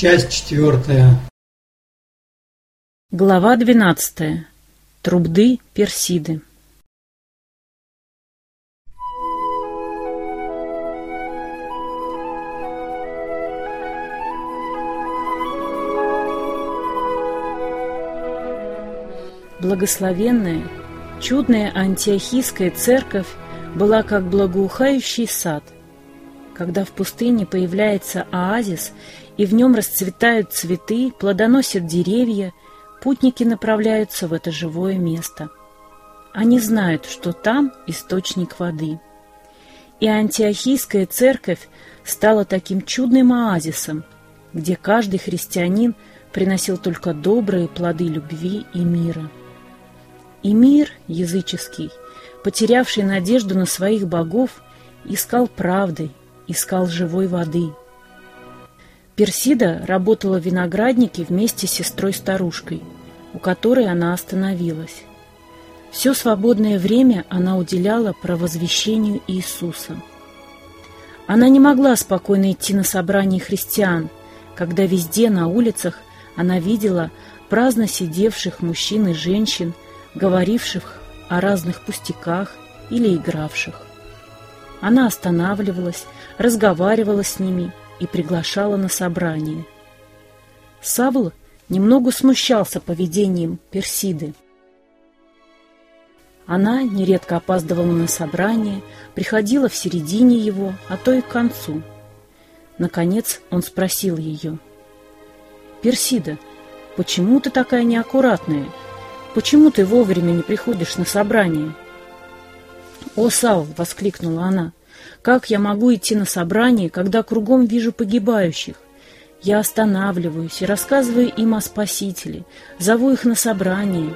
Часть четвертая. Глава двенадцатая. Трубды Персиды. Благословенная, чудная антиохийская церковь была как благоухающий сад. Когда в пустыне появляется оазис, и в нем расцветают цветы, плодоносят деревья, путники направляются в это живое место. Они знают, что там источник воды. И антиохийская церковь стала таким чудным оазисом, где каждый христианин приносил только добрые плоды любви и мира. И мир языческий, потерявший надежду на своих богов, искал правды, искал живой воды. Персида работала в винограднике вместе с сестрой-старушкой, у которой она остановилась. Все свободное время она уделяла провозвещению Иисуса. Она не могла спокойно идти на собрание христиан, когда везде на улицах она видела праздно сидевших мужчин и женщин, говоривших о разных пустяках или игравших. Она останавливалась, разговаривала с ними и приглашала на собрание. Савл немного смущался поведением Персиды. Она нередко опаздывала на собрание, приходила в середине его, а то и к концу. Наконец он спросил ее. «Персида, почему ты такая неаккуратная? Почему ты вовремя не приходишь на собрание?» «О, Савл!» — воскликнула она. «Как я могу идти на собрание, когда кругом вижу погибающих? Я останавливаюсь и рассказываю им о Спасителе, зову их на собрание.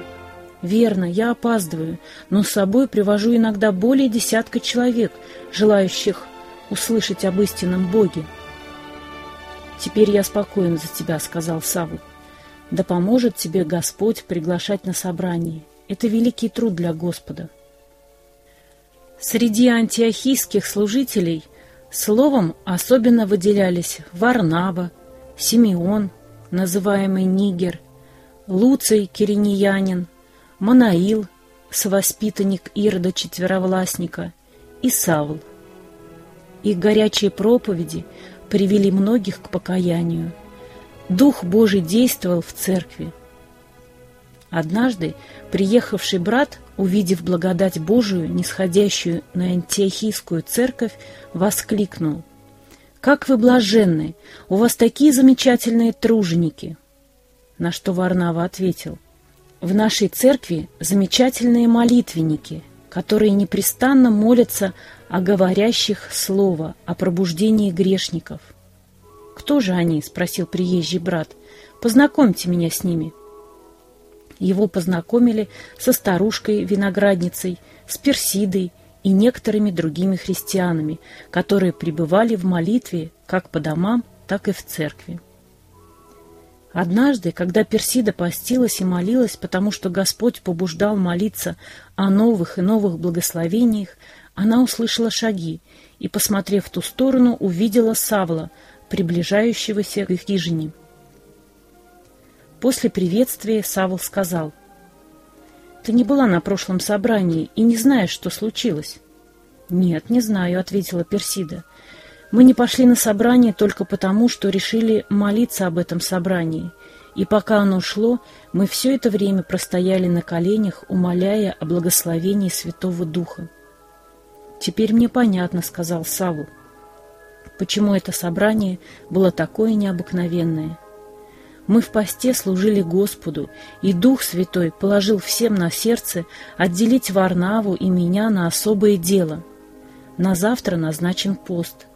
Верно, я опаздываю, но с собой привожу иногда более десятка человек, желающих услышать об истинном Боге. «Теперь я спокоен за тебя», — сказал Савл. «Да поможет тебе Господь приглашать на собрание. Это великий труд для Господа». Среди антиохийских служителей словом особенно выделялись Варнава, Симеон, называемый Нигер, Луций Кириньянин, Манаил, совоспитанник Ирода Четверовластника, и Савл. Их горячие проповеди привели многих к покаянию. Дух Божий действовал в церкви. Однажды приехавший брат, увидев благодать Божию, нисходящую на антиохийскую церковь, воскликнул — «Как вы блаженны! У вас такие замечательные труженики!» На что Варнава ответил, «В нашей церкви замечательные молитвенники, которые непрестанно молятся о говорящих слово, о пробуждении грешников». «Кто же они?» — спросил приезжий брат. «Познакомьте меня с ними». Его познакомили со старушкой-виноградницей, с Персидой, и некоторыми другими христианами, которые пребывали в молитве как по домам, так и в церкви. Однажды, когда Персида постилась и молилась, потому что Господь побуждал молиться о новых и новых благословениях, она услышала шаги и, посмотрев в ту сторону, увидела Савла, приближающегося к их хижине. После приветствия Савл сказал — ты не была на прошлом собрании и не знаешь, что случилось. Нет, не знаю, ответила Персида. Мы не пошли на собрание только потому, что решили молиться об этом собрании. И пока оно шло, мы все это время простояли на коленях, умоляя о благословении Святого Духа. «Теперь мне понятно», — сказал Саву, — «почему это собрание было такое необыкновенное». Мы в посте служили Господу, и Дух Святой положил всем на сердце отделить Варнаву и меня на особое дело. На завтра назначен пост.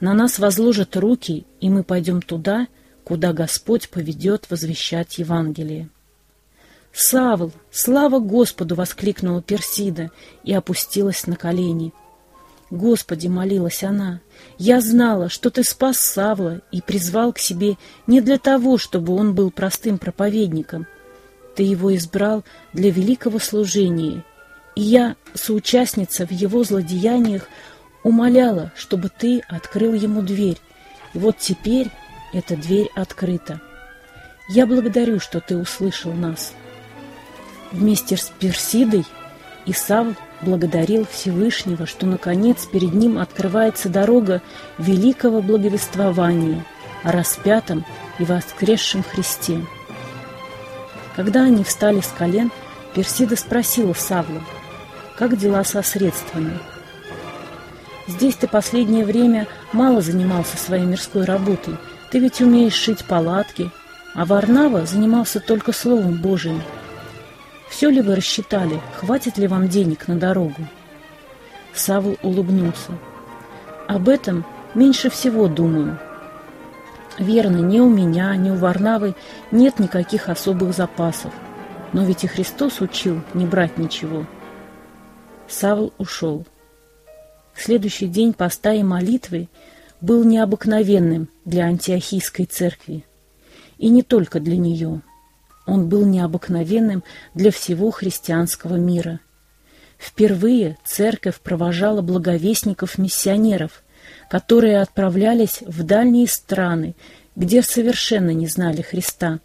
На нас возложат руки, и мы пойдем туда, куда Господь поведет возвещать Евангелие. «Савл! Слава Господу!» — воскликнула Персида и опустилась на колени — Господи, молилась она, я знала, что Ты спас Савла и призвал к себе не для того, чтобы он был простым проповедником. Ты его избрал для великого служения, и я, соучастница в его злодеяниях, умоляла, чтобы Ты открыл ему дверь. И вот теперь эта дверь открыта. Я благодарю, что ты услышал нас. Вместе с Персидой Исав благодарил Всевышнего, что, наконец, перед ним открывается дорога великого благовествования о распятом и воскресшем Христе. Когда они встали с колен, Персида спросила Савла, как дела со средствами. «Здесь ты последнее время мало занимался своей мирской работой, ты ведь умеешь шить палатки, а Варнава занимался только Словом Божиим. Все ли вы рассчитали, хватит ли вам денег на дорогу?» Савл улыбнулся. «Об этом меньше всего думаю. Верно, ни у меня, ни у Варнавы нет никаких особых запасов. Но ведь и Христос учил не брать ничего». Савл ушел. Следующий день поста и молитвы был необыкновенным для антиохийской церкви. И не только для нее. Он был необыкновенным для всего христианского мира. Впервые церковь провожала благовестников-миссионеров, которые отправлялись в дальние страны, где совершенно не знали Христа.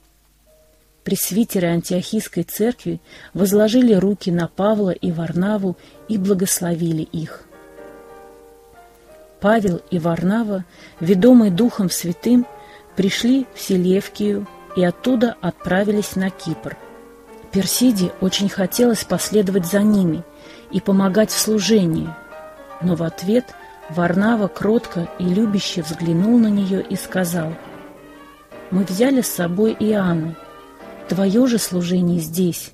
Пресвитеры Антиохийской церкви возложили руки на Павла и Варнаву и благословили их. Павел и Варнава, ведомые Духом Святым, пришли в Селевкию и оттуда отправились на Кипр. Персиде очень хотелось последовать за ними и помогать в служении, но в ответ Варнава кротко и любяще взглянул на нее и сказал, «Мы взяли с собой Иоанна, твое же служение здесь.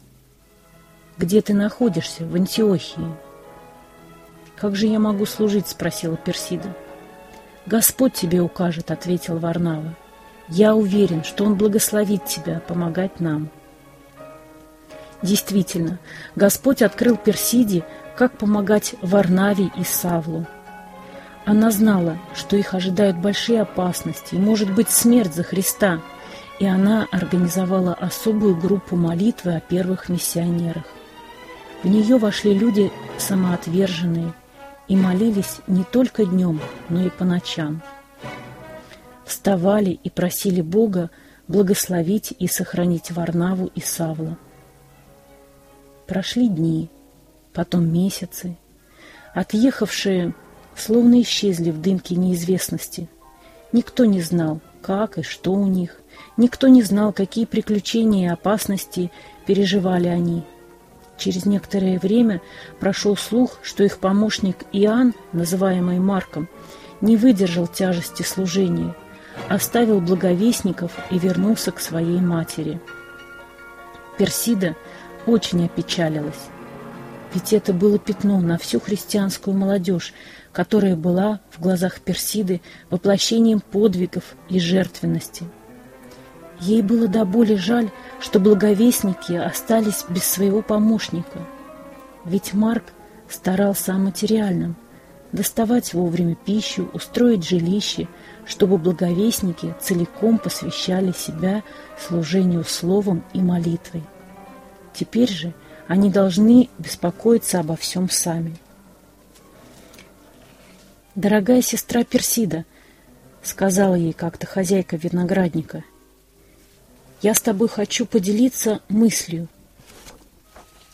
Где ты находишься, в Антиохии?» «Как же я могу служить?» — спросила Персида. «Господь тебе укажет», — ответил Варнава. «Я уверен, что Он благословит тебя помогать нам». Действительно, Господь открыл Персиде, как помогать Варнаве и Савлу. Она знала, что их ожидают большие опасности и, может быть, смерть за Христа, и она организовала особую группу молитвы о первых миссионерах. В нее вошли люди самоотверженные, и молились не только днем, но и по ночам. Вставали и просили Бога благословить и сохранить Варнаву и Савла. Прошли дни, потом месяцы. Отъехавшие словно исчезли в дымке неизвестности. Никто не знал, как и что у них. Никто не знал, какие приключения и опасности переживали они – Через некоторое время прошел слух, что их помощник Иоанн, называемый Марком, не выдержал тяжести служения, оставил благовестников и вернулся к своей матери. Персида очень опечалилась, ведь это было пятно на всю христианскую молодежь, которая была в глазах Персиды воплощением подвигов и жертвенности. Ей было до боли жаль, что благовестники остались без своего помощника. Ведь Марк старался о материальном – доставать вовремя пищу, устроить жилище, чтобы благовестники целиком посвящали себя служению словом и молитвой. Теперь же они должны беспокоиться обо всем сами. «Дорогая сестра Персида», — сказала ей как-то хозяйка виноградника — я с тобой хочу поделиться мыслью.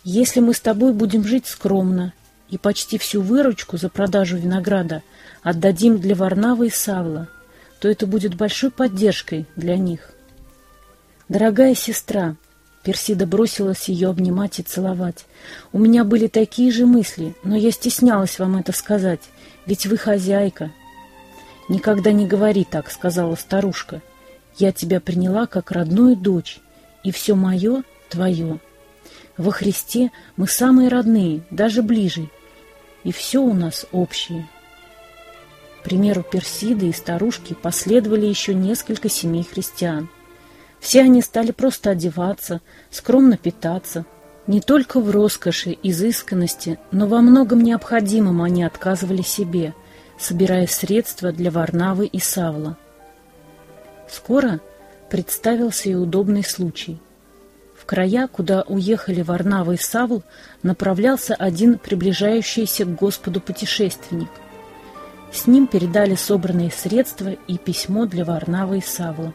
Если мы с тобой будем жить скромно и почти всю выручку за продажу винограда отдадим для Варнавы и Савла, то это будет большой поддержкой для них. Дорогая сестра, Персида бросилась ее обнимать и целовать. У меня были такие же мысли, но я стеснялась вам это сказать, ведь вы хозяйка. Никогда не говори так, сказала старушка. Я тебя приняла как родную дочь, и все мое — твое. Во Христе мы самые родные, даже ближе, и все у нас общее. Примеру Персиды и старушки последовали еще несколько семей христиан. Все они стали просто одеваться, скромно питаться. Не только в роскоши, изысканности, но во многом необходимом они отказывали себе, собирая средства для Варнавы и Савла. Скоро представился и удобный случай. В края, куда уехали Варнава и Савл, направлялся один приближающийся к Господу путешественник. С ним передали собранные средства и письмо для Варнавы и Савла.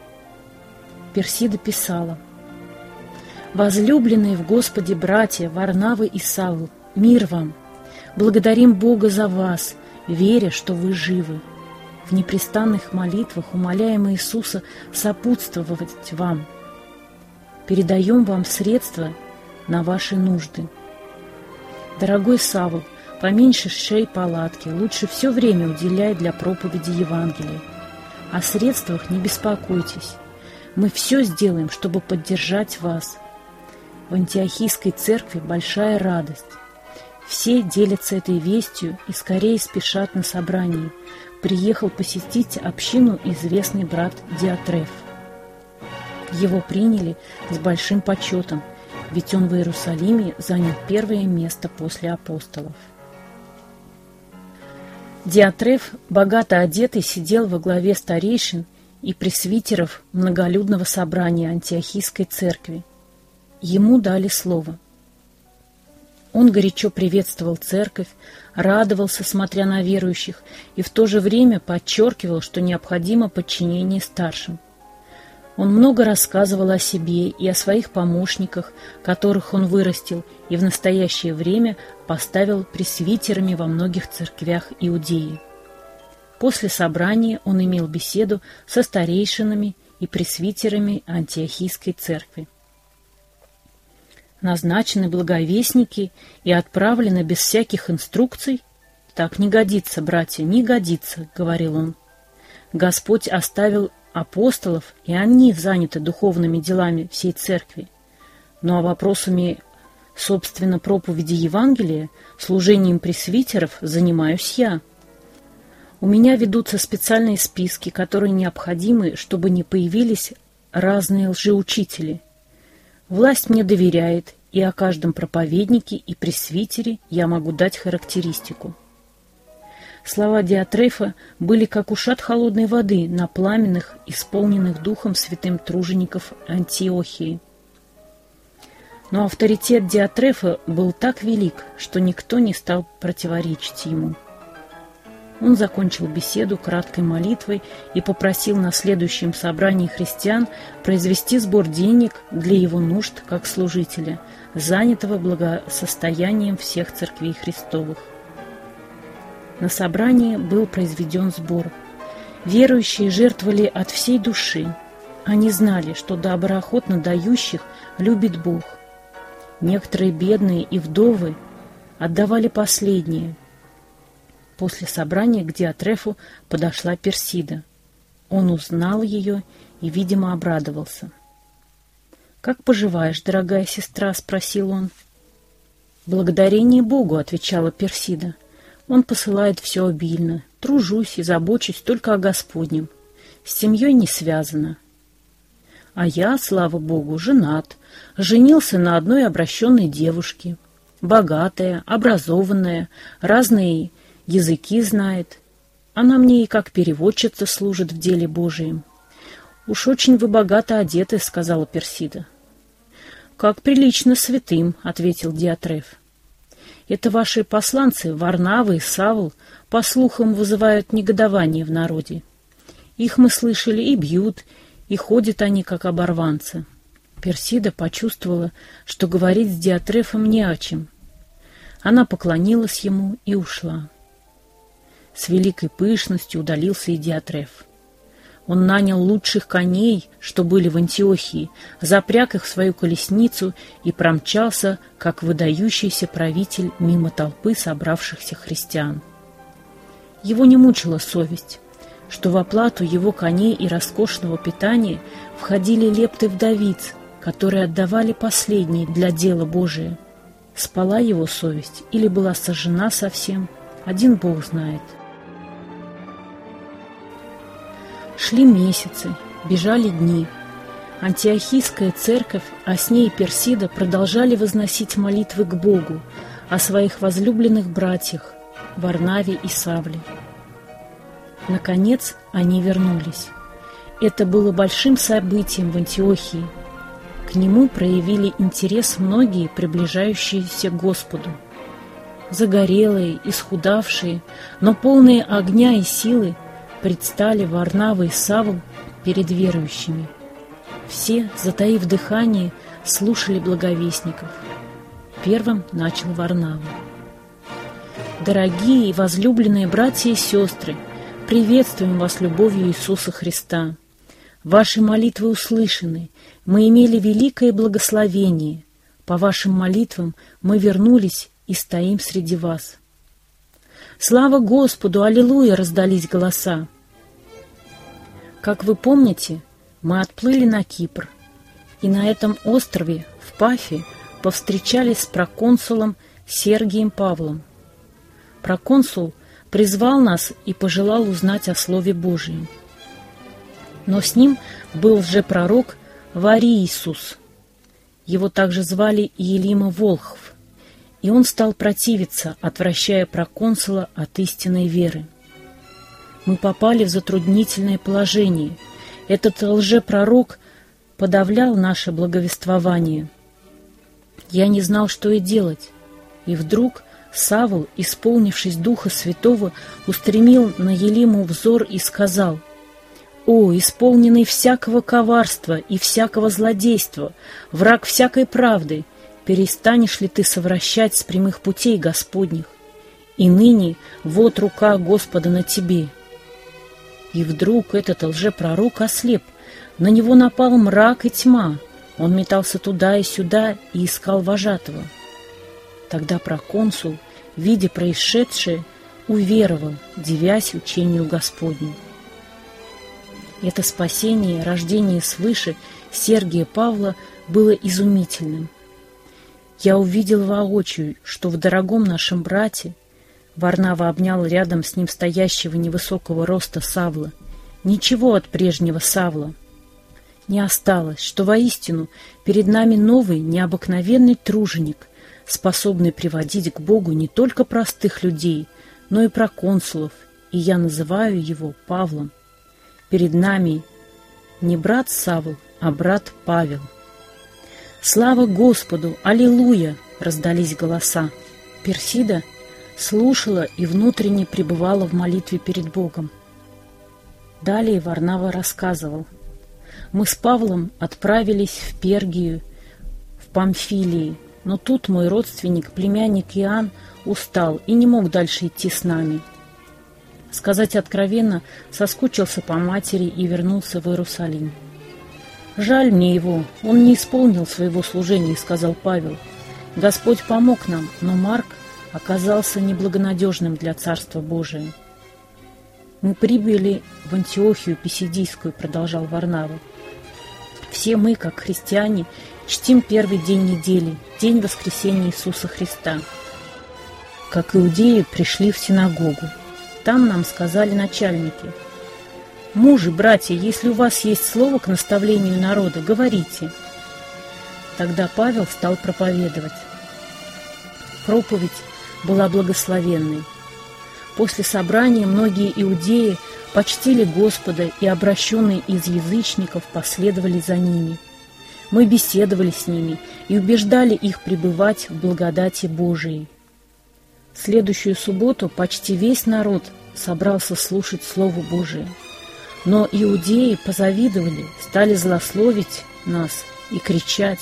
Персида писала «Возлюбленные в Господе братья Варнавы и Савл, мир вам! Благодарим Бога за вас, веря, что вы живы. В непрестанных молитвах умоляем Иисуса сопутствовать вам. Передаем вам средства на ваши нужды. Дорогой Савл, поменьше шей палатки, лучше все время уделяй для проповеди Евангелия. О средствах не беспокойтесь. Мы все сделаем, чтобы поддержать вас. В Антиохийской церкви большая радость. Все делятся этой вестью и скорее спешат на собрание. Приехал посетить общину известный брат Диатреф. Его приняли с большим почетом, ведь он в Иерусалиме занял первое место после апостолов. Диатреф, богато одетый, сидел во главе старейшин и пресвитеров многолюдного собрания Антиохийской церкви. Ему дали слово. Он горячо приветствовал церковь, радовался, смотря на верующих, и в то же время подчеркивал, что необходимо подчинение старшим. Он много рассказывал о себе и о своих помощниках, которых он вырастил и в настоящее время поставил пресвитерами во многих церквях Иудеи. После собрания он имел беседу со старейшинами и пресвитерами Антиохийской церкви. Назначены благовестники и отправлены без всяких инструкций? Так не годится, братья, не годится, — говорил он. Господь оставил апостолов, и они заняты духовными делами всей церкви. Ну а вопросами, собственно, проповеди Евангелия, служением пресвитеров занимаюсь я. У меня ведутся специальные списки, которые необходимы, чтобы не появились разные лжеучители. Власть мне доверяет, и о каждом проповеднике и пресвитере я могу дать характеристику. Слова Диатрефа были как ушат холодной воды на пламенных, исполненных Духом Святым тружеников Антиохии. Но авторитет Диатрефа был так велик, что никто не стал противоречить ему. Он закончил беседу краткой молитвой и попросил на следующем собрании христиан произвести сбор денег для его нужд как служителя, занятого благосостоянием всех церквей Христовых. На собрании был произведен сбор. Верующие жертвовали от всей души. Они знали, что доброохотно дающих любит Бог. Некоторые бедные и вдовы отдавали последние. После собрания к Диатрефу подошла Персида. Он узнал ее и, видимо, обрадовался. «Как поживаешь, дорогая сестра?» — спросил он. «Благодарение Богу», — отвечала Персида. Он посылает все обильно. Тружусь и забочусь только о Господнем. С семьей не связано. А я, слава Богу, женат. Женился на одной обращенной девушке. Богатая, образованная, разные языки знает. Она мне и как переводчица служит в деле Божием. «Уж очень вы богато одеты», — сказала Персида. «Как прилично святым», — ответил Диатреф. Это ваши посланцы, Варнавы и Савл, по слухам вызывают негодование в народе. Их мы слышали и бьют, и ходят они, как оборванцы. Персида почувствовала, что говорить с Диатрефом не о чем. Она поклонилась ему и ушла. С великой пышностью удалился и Диатреф. Он нанял лучших коней, что были в Антиохии, запряг их в свою колесницу и промчался, как выдающийся правитель мимо толпы собравшихся христиан. Его не мучила совесть, что в оплату его коней и роскошного питания входили лепты вдовиц, которые отдавали последние для дела Божия. Спала его совесть или была сожжена совсем, один Бог знает. Шли месяцы, бежали дни. Антиохийская церковь, а с ней Персида продолжали возносить молитвы к Богу о своих возлюбленных братьях Варнаве и Савле. Наконец они вернулись. Это было большим событием в Антиохии. К нему проявили интерес многие, приближающиеся к Господу. загорелые, исхудавшие, но полные огня и силы, предстали Варнава и Савл перед верующими. Все, затаив дыхание, слушали благовестников. Первым начал Варнава. Дорогие и возлюбленные братья и сестры, приветствуем вас любовью Иисуса Христа. Ваши молитвы услышаны, мы имели великое благословение. По вашим молитвам мы вернулись и стоим среди вас. Слава Господу! Аллилуйя! раздались голоса. Как вы помните, мы отплыли на Кипр, и на этом острове, в Пафе, повстречались с проконсулом Сергием Павлом. Проконсул призвал нас и пожелал узнать о Слове Божьем. Но с ним был же пророк Вариисус. Его также звали Елима Волхв, и он стал противиться, отвращая проконсула от истинной веры. Мы попали в затруднительное положение. Этот лжепророк подавлял наше благовествование. Я не знал, что и делать, и вдруг Савл, исполнившись Духа Святого, устремил на Елиму взор и сказал, «О, исполненный всякого коварства и всякого злодейства, враг всякой правды, перестанешь ли ты совращать с прямых путей Господних? И ныне вот рука Господа на тебе». И вдруг этот лжепророк ослеп, на него напал мрак и тьма, он метался туда и сюда и искал вожатого. Тогда проконсул, видя происшедшее, уверовал, девясь учению Господню. Это спасение, рождение свыше Сергия Павла было изумительным. Я увидел воочию, что в дорогом нашем брате Варнава обнял рядом с ним стоящего невысокого роста Савла. Ничего от прежнего Савла не осталось, что воистину перед нами новый, необыкновенный труженик, способный приводить к Богу не только простых людей, но и проконсулов, и я называю его Павлом. Перед нами не брат Савл, а брат Павел. «Слава Господу! Аллилуйя!» — раздались голоса. Персида слушала и внутренне пребывала в молитве перед Богом. Далее Варнава рассказывал. Мы с Павлом отправились в Пергию, в Памфилии, но тут мой родственник, племянник Иоанн, устал и не мог дальше идти с нами. Сказать откровенно, соскучился по матери и вернулся в Иерусалим. «Жаль мне его, он не исполнил своего служения», — сказал Павел. «Господь помог нам, но Марк оказался неблагонадежным для Царства Божия». «Мы прибыли в Антиохию Писидийскую», — продолжал Варнава. «Все мы, как христиане, Чтим первый день недели, день воскресения Иисуса Христа. Как иудеи пришли в синагогу. Там нам сказали начальники. «Мужи, братья, если у вас есть слово к наставлению народа, говорите». Тогда Павел стал проповедовать. Проповедь была благословенной. После собрания многие иудеи почтили Господа и обращенные из язычников последовали за ними – мы беседовали с ними и убеждали их пребывать в благодати Божией. В следующую субботу почти весь народ собрался слушать Слово Божие. Но иудеи позавидовали, стали злословить нас и кричать.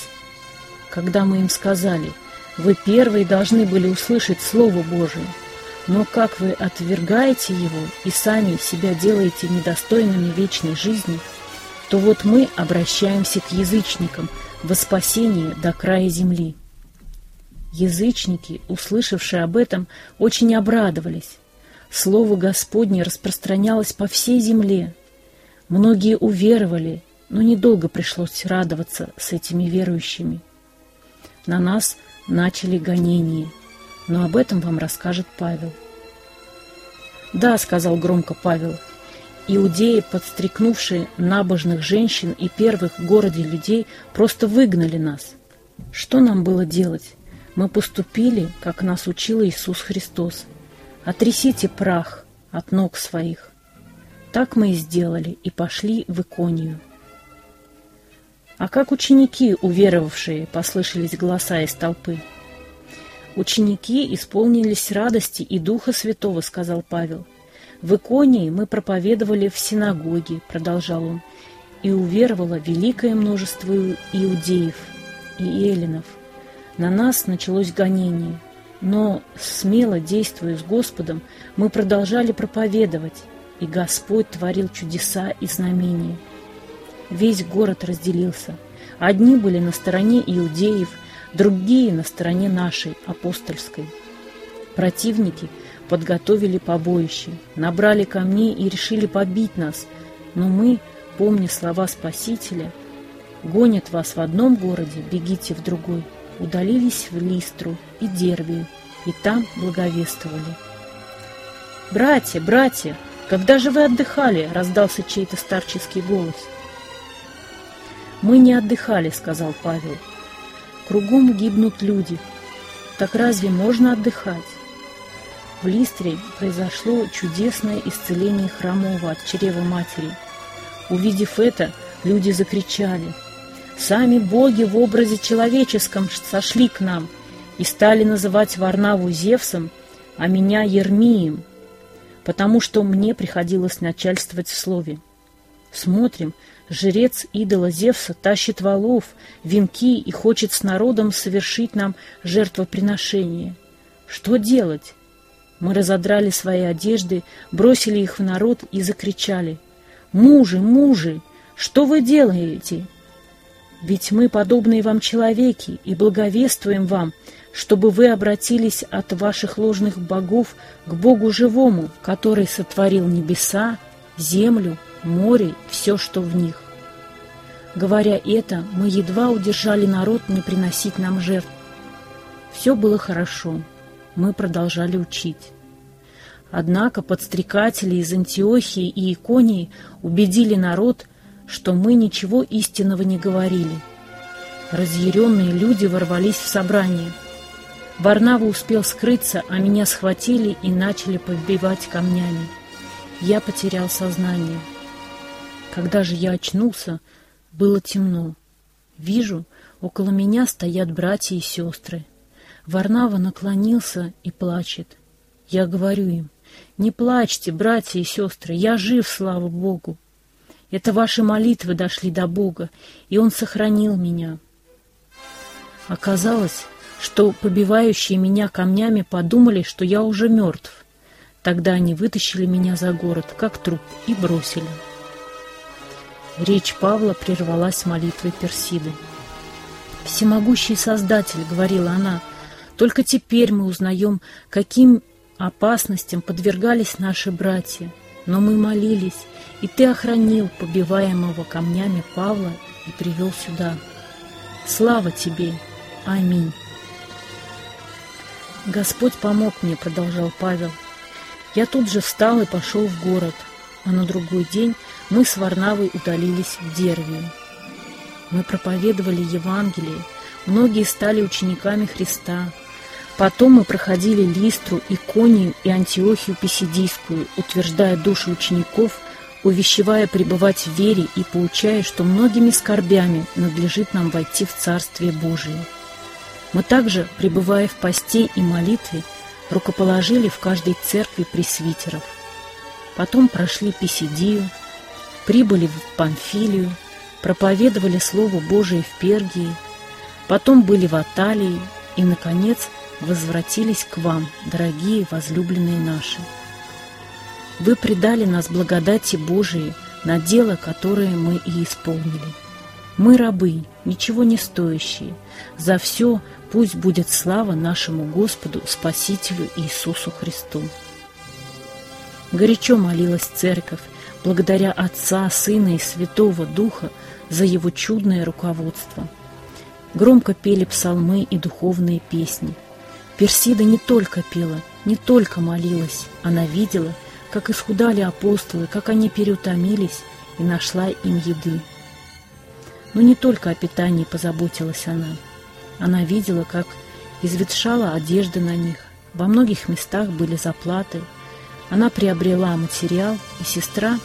Когда мы им сказали, вы первые должны были услышать Слово Божие, но как вы отвергаете его и сами себя делаете недостойными вечной жизни – то вот мы обращаемся к язычникам во спасение до края земли. Язычники, услышавшие об этом, очень обрадовались. Слово Господне распространялось по всей земле. Многие уверовали, но недолго пришлось радоваться с этими верующими. На нас начали гонения, но об этом вам расскажет Павел. «Да», — сказал громко Павел, Иудеи, подстрекнувшие набожных женщин и первых в городе людей, просто выгнали нас. Что нам было делать? Мы поступили, как нас учил Иисус Христос. Отрясите прах от ног своих. Так мы и сделали, и пошли в Иконию. А как ученики, уверовавшие, послышались голоса из толпы. «Ученики исполнились радости и Духа Святого», — сказал Павел. «В Иконии мы проповедовали в синагоге», — продолжал он, «и уверовало великое множество иудеев и эллинов. На нас началось гонение, но, смело действуя с Господом, мы продолжали проповедовать, и Господь творил чудеса и знамения. Весь город разделился. Одни были на стороне иудеев, другие на стороне нашей, апостольской. Противники подготовили побоище, набрали камней и решили побить нас, но мы, помня слова Спасителя, «Гонят вас в одном городе, бегите в другой», удалились в Листру и Дервию, и там благовествовали. «Братья, братья, когда же вы отдыхали?» — раздался чей-то старческий голос. «Мы не отдыхали», — сказал Павел. «Кругом гибнут люди. Так разве можно отдыхать?» В Листре произошло чудесное исцеление хромого от чрева матери. Увидев это, люди закричали. «Сами боги в образе человеческом сошли к нам и стали называть Варнаву Зевсом, а меня Ермием, потому что мне приходилось начальствовать в слове. Смотрим, жрец идола Зевса тащит валов, венки и хочет с народом совершить нам жертвоприношение. Что делать? Мы разодрали свои одежды, бросили их в народ и закричали. «Мужи, мужи, что вы делаете? Ведь мы подобные вам человеки и благовествуем вам, чтобы вы обратились от ваших ложных богов к Богу живому, который сотворил небеса, землю, море, все, что в них. Говоря это, мы едва удержали народ не приносить нам жертв. Все было хорошо, мы продолжали учить. Однако подстрекатели из Антиохии и Иконии убедили народ, что мы ничего истинного не говорили. Разъяренные люди ворвались в собрание. Варнава успел скрыться, а меня схватили и начали побивать камнями. Я потерял сознание. Когда же я очнулся, было темно. Вижу, около меня стоят братья и сестры. Варнава наклонился и плачет. Я говорю им, не плачьте, братья и сестры, я жив, слава Богу. Это ваши молитвы дошли до Бога, и Он сохранил меня. Оказалось, что побивающие меня камнями подумали, что я уже мертв. Тогда они вытащили меня за город, как труп, и бросили. Речь Павла прервалась молитвой Персиды. «Всемогущий Создатель», — говорила она, — «только теперь мы узнаем, каким опасностям подвергались наши братья. Но мы молились, и ты охранил побиваемого камнями Павла и привел сюда. Слава тебе! Аминь!» «Господь помог мне», — продолжал Павел. «Я тут же встал и пошел в город, а на другой день мы с Варнавой удалились в Дервию. Мы проповедовали Евангелие, многие стали учениками Христа. Потом мы проходили Листру, Иконию и Антиохию Писидийскую, утверждая души учеников, увещевая пребывать в вере и поучая, что многими скорбями надлежит нам войти в Царствие Божие. Мы также, пребывая в посте и молитве, рукоположили в каждой церкви пресвитеров. Потом прошли Писидию, прибыли в Памфилию, проповедовали Слово Божие в Пергии, потом были в Аталии и, наконец, возвратились к вам, дорогие возлюбленные наши. Вы предали нас благодати Божией на дело, которое мы и исполнили. Мы рабы, ничего не стоящие. За все пусть будет слава нашему Господу, Спасителю Иисусу Христу. Горячо молилась церковь, благодаря Отца, Сына и Святого Духа за его чудное руководство. Громко пели псалмы и духовные песни. Персида не только пела, не только молилась, она видела, как исхудали апостолы, как они переутомились, и нашла им еды. Но не только о питании позаботилась она. Она видела, как изветшала одежда на них. Во многих местах были заплаты. Она приобрела материал, и сестра,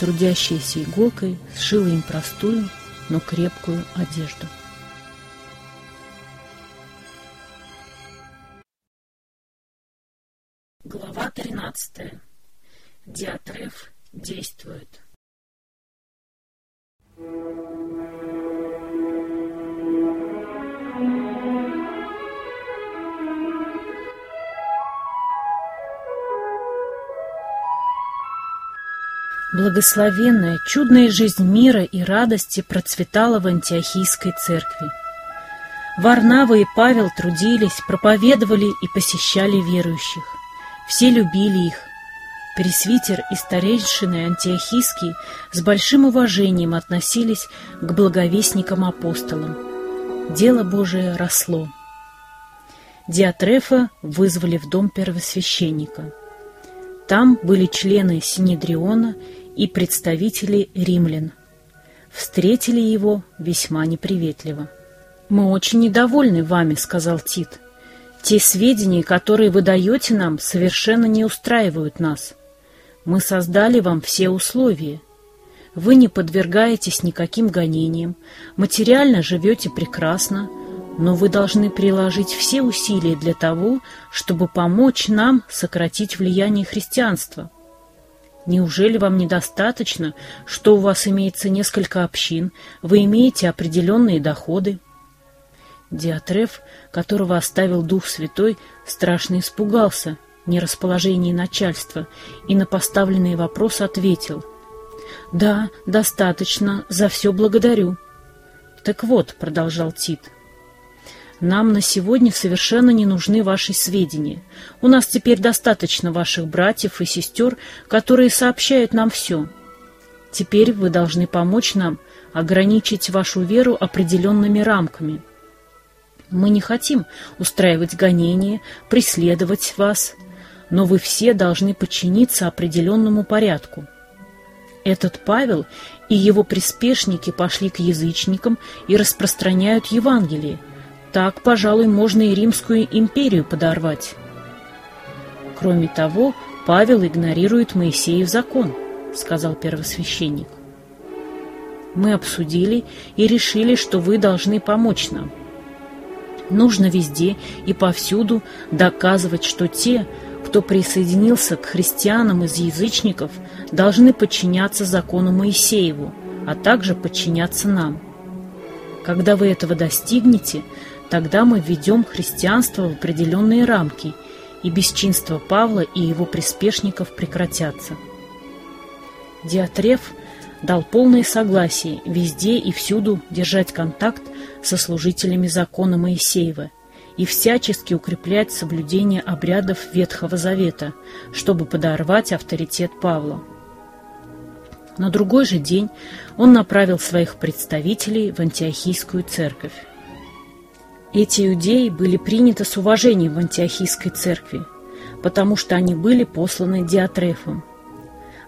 трудящаяся иголкой, сшила им простую, но крепкую одежду. Глава 13. Диатреф действует. Thank you. Благословенная, чудная жизнь мира и радости процветала в Антиохийской церкви. Варнава и Павел трудились, проповедовали и посещали верующих. Все любили их. Пресвитер и старейшины антиохийские с большим уважением относились к благовестникам-апостолам. Дело Божие росло. Диатрефа вызвали в дом первосвященника. Там были члены Синедриона и представители римлян. Встретили его весьма неприветливо. «Мы очень недовольны вами», — сказал Тит. «Те сведения, которые вы даете нам, совершенно не устраивают нас. Мы создали вам все условия. Вы не подвергаетесь никаким гонениям, материально живете прекрасно, но вы должны приложить все усилия для того, чтобы помочь нам сократить влияние христианства. Неужели вам недостаточно, что у вас имеется несколько общин, вы имеете определенные доходы? Диатреф, которого оставил Дух Святой, страшно испугался нерасположения начальства и на поставленный вопрос ответил «Да, достаточно, за все благодарю». «Так вот», — продолжал Тит, — нам на сегодня совершенно не нужны ваши сведения. У нас теперь достаточно ваших братьев и сестер, которые сообщают нам все. Теперь вы должны помочь нам ограничить вашу веру определенными рамками. Мы не хотим устраивать гонения, преследовать вас, но вы все должны подчиниться определенному порядку. Этот Павел и его приспешники пошли к язычникам и распространяют Евангелие, так, пожалуй, можно и Римскую империю подорвать. Кроме того, Павел игнорирует Моисеев закон, сказал первосвященник. Мы обсудили и решили, что вы должны помочь нам. Нужно везде и повсюду доказывать, что те, кто присоединился к христианам из язычников, должны подчиняться закону Моисееву, а также подчиняться нам. Когда вы этого достигнете, Тогда мы введем христианство в определенные рамки, и бесчинства Павла и его приспешников прекратятся. Диатреф дал полное согласие везде и всюду держать контакт со служителями закона Моисеева и всячески укреплять соблюдение обрядов Ветхого Завета, чтобы подорвать авторитет Павла. На другой же день он направил своих представителей в Антиохийскую церковь. Эти иудеи были приняты с уважением в антиохийской церкви, потому что они были посланы Диатрефом.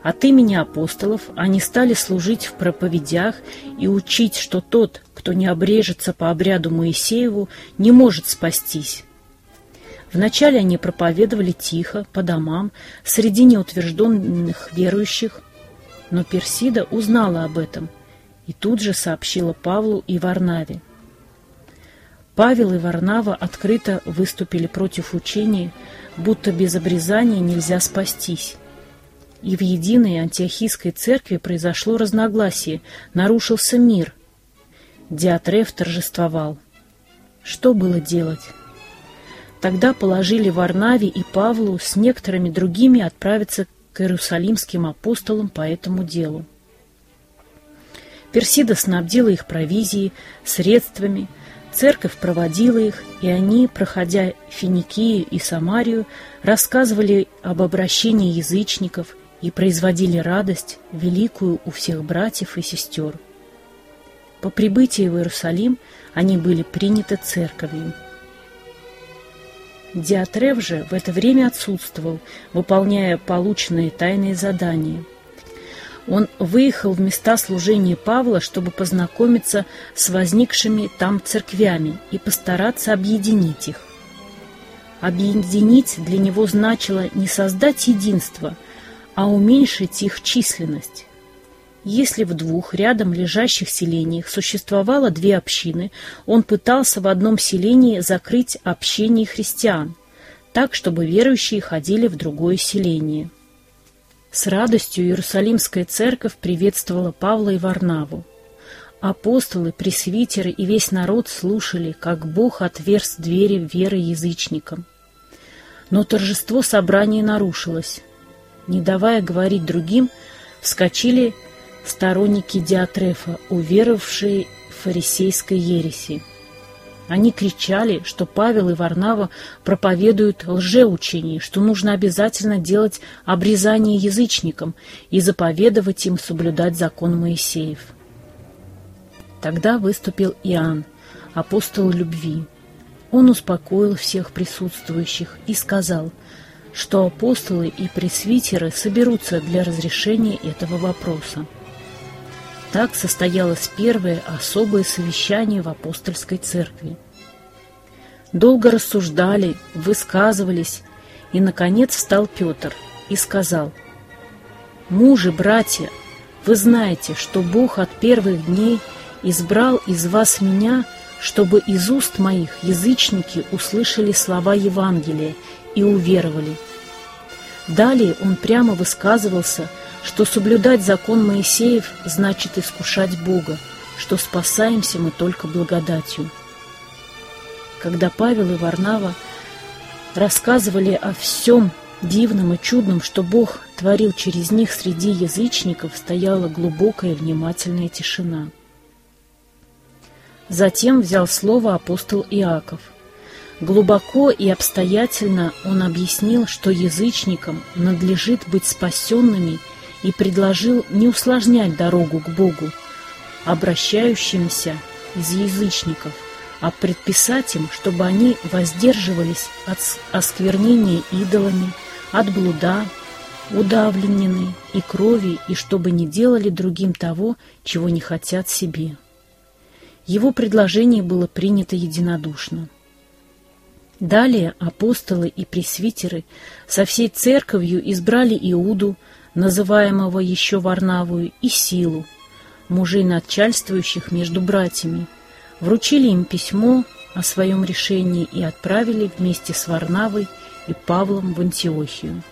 От имени апостолов они стали служить в проповедях и учить, что тот, кто не обрежется по обряду Моисееву, не может спастись. Вначале они проповедовали тихо, по домам, среди неутвержденных верующих, но Персида узнала об этом и тут же сообщила Павлу и Варнаве. Павел и Варнава открыто выступили против учения, будто без обрезания нельзя спастись. И в единой антиохийской церкви произошло разногласие, нарушился мир. Диатреф торжествовал. Что было делать? Тогда положили Варнаве и Павлу с некоторыми другими отправиться к иерусалимским апостолам по этому делу. Персида снабдила их провизией, средствами, Церковь проводила их, и они, проходя Финикию и Самарию, рассказывали об обращении язычников и производили радость великую у всех братьев и сестер. По прибытии в Иерусалим они были приняты церковью. Диатрев же в это время отсутствовал, выполняя полученные тайные задания – он выехал в места служения Павла, чтобы познакомиться с возникшими там церквями и постараться объединить их. Объединить для него значило не создать единство, а уменьшить их численность. Если в двух рядом лежащих селениях существовало две общины, он пытался в одном селении закрыть общение христиан. так, чтобы верующие ходили в другое селение. С радостью Иерусалимская церковь приветствовала Павла и Варнаву. Апостолы, пресвитеры и весь народ слушали, как Бог отверз двери веры язычникам. Но торжество собрания нарушилось. Не давая говорить другим, вскочили сторонники Диатрефа, уверовавшие в фарисейской ереси. Они кричали, что Павел и Варнава проповедуют лжеучение, что нужно обязательно делать обрезание язычникам и заповедовать им соблюдать закон Моисеев. Тогда выступил Иоанн, апостол любви. Он успокоил всех присутствующих и сказал, что апостолы и пресвитеры соберутся для разрешения этого вопроса. Так состоялось первое особое совещание в апостольской церкви. Долго рассуждали, высказывались, и, наконец, встал Петр и сказал, «Мужи, братья, вы знаете, что Бог от первых дней избрал из вас меня, чтобы из уст моих язычники услышали слова Евангелия и уверовали». Далее он прямо высказывался, что соблюдать закон Моисеев значит искушать Бога, что спасаемся мы только благодатью. Когда Павел и Варнава рассказывали о всем дивном и чудном, что Бог творил через них среди язычников, стояла глубокая внимательная тишина. Затем взял слово апостол Иаков. Глубоко и обстоятельно он объяснил, что язычникам надлежит быть спасенными и предложил не усложнять дорогу к Богу, обращающимся из язычников, а предписать им, чтобы они воздерживались от осквернения идолами, от блуда, удавленины и крови, и чтобы не делали другим того, чего не хотят себе. Его предложение было принято единодушно. Далее апостолы и пресвитеры со всей церковью избрали Иуду, называемого еще Варнавую, и Силу, мужей начальствующих между братьями, вручили им письмо о своем решении и отправили вместе с Варнавой и Павлом в Антиохию.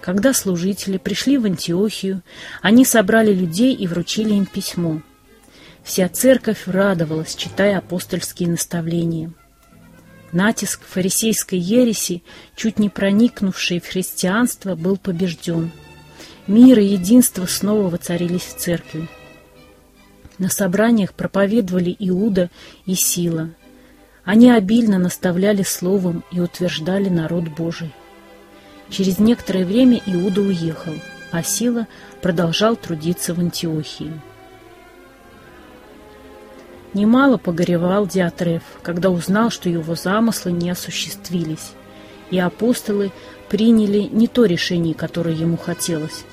Когда служители пришли в Антиохию, они собрали людей и вручили им письмо. Вся церковь радовалась, читая апостольские наставления. Натиск фарисейской ереси, чуть не проникнувший в христианство, был побежден. Мир и единство снова воцарились в церкви. На собраниях проповедовали Иуда и Сила. Они обильно наставляли словом и утверждали народ Божий. Через некоторое время Иуда уехал, а Сила продолжал трудиться в Антиохии. Немало погоревал Диатреф, когда узнал, что его замыслы не осуществились, и апостолы приняли не то решение, которое ему хотелось.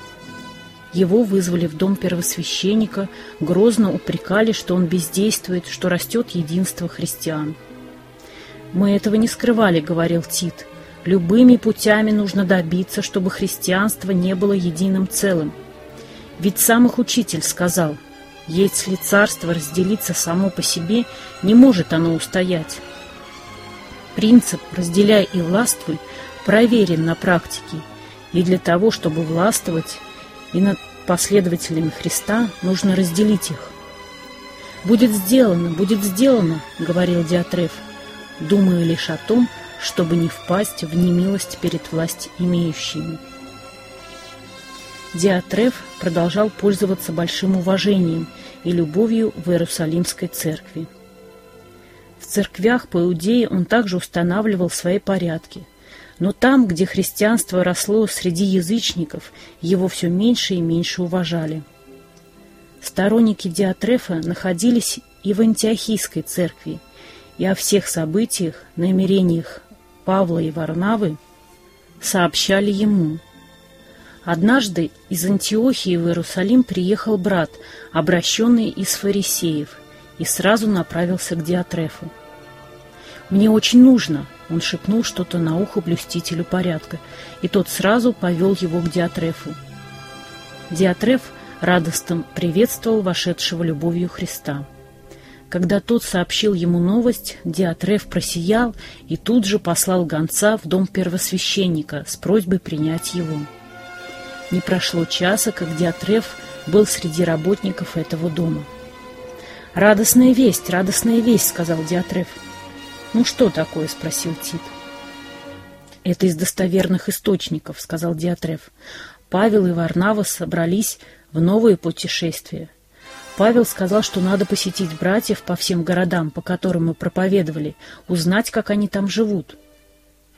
Его вызвали в дом первосвященника, грозно упрекали, что он бездействует, что растет единство христиан. «Мы этого не скрывали», — говорил Тит. «Любыми путями нужно добиться, чтобы христианство не было единым целым. Ведь сам их учитель сказал, если царство разделится само по себе, не может оно устоять. Принцип «разделяй и властвуй» проверен на практике, и для того, чтобы властвовать, и над последователями Христа нужно разделить их. «Будет сделано, будет сделано», — говорил Диатреф, думая лишь о том, чтобы не впасть в немилость перед власть имеющими. Диатреф продолжал пользоваться большим уважением и любовью в Иерусалимской церкви. В церквях по Иудее он также устанавливал свои порядки – но там, где христианство росло среди язычников, его все меньше и меньше уважали. Сторонники Диатрефа находились и в Антиохийской церкви, и о всех событиях, намерениях Павла и Варнавы сообщали ему. Однажды из Антиохии в Иерусалим приехал брат, обращенный из фарисеев, и сразу направился к Диатрефу. «Мне очень нужно», он шепнул что-то на ухо блюстителю порядка, и тот сразу повел его к Диатрефу. Диатреф радостно приветствовал вошедшего любовью Христа. Когда тот сообщил ему новость, Диатреф просиял и тут же послал гонца в дом первосвященника с просьбой принять его. Не прошло часа, как Диатреф был среди работников этого дома. «Радостная весть, радостная весть», — сказал Диатреф. «Ну что такое?» — спросил Тит. «Это из достоверных источников», — сказал Диатреф. «Павел и Варнава собрались в новое путешествие. Павел сказал, что надо посетить братьев по всем городам, по которым мы проповедовали, узнать, как они там живут.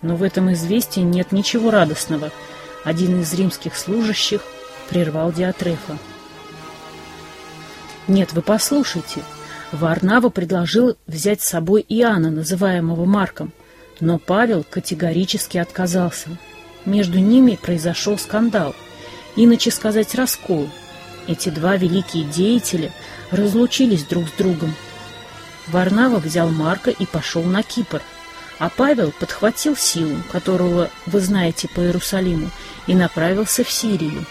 Но в этом известии нет ничего радостного. Один из римских служащих прервал Диатрефа. Нет, вы послушайте. Варнава предложил взять с собой Иоанна, называемого Марком, но Павел категорически отказался. Между ними произошел скандал, иначе сказать раскол – эти два великие деятеля разлучились друг с другом. Варнава взял Марка и пошел на Кипр, а Павел подхватил силу, которого вы знаете по Иерусалиму, и направился в Сирию.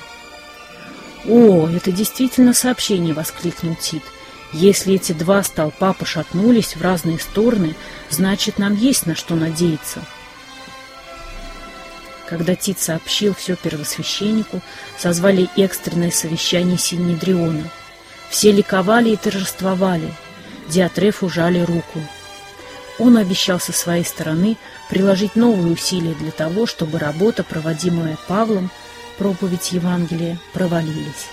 «О, это действительно сообщение!» — воскликнул Тит. «Если эти два столпа пошатнулись в разные стороны, значит, нам есть на что надеяться». Когда Тит сообщил все первосвященнику, созвали экстренное совещание Синедриона. Все ликовали и торжествовали. Диатрефу жали руку. Он обещал со своей стороны приложить новые усилия для того, чтобы работа, проводимая Павлом, проповедь Евангелия, провалились.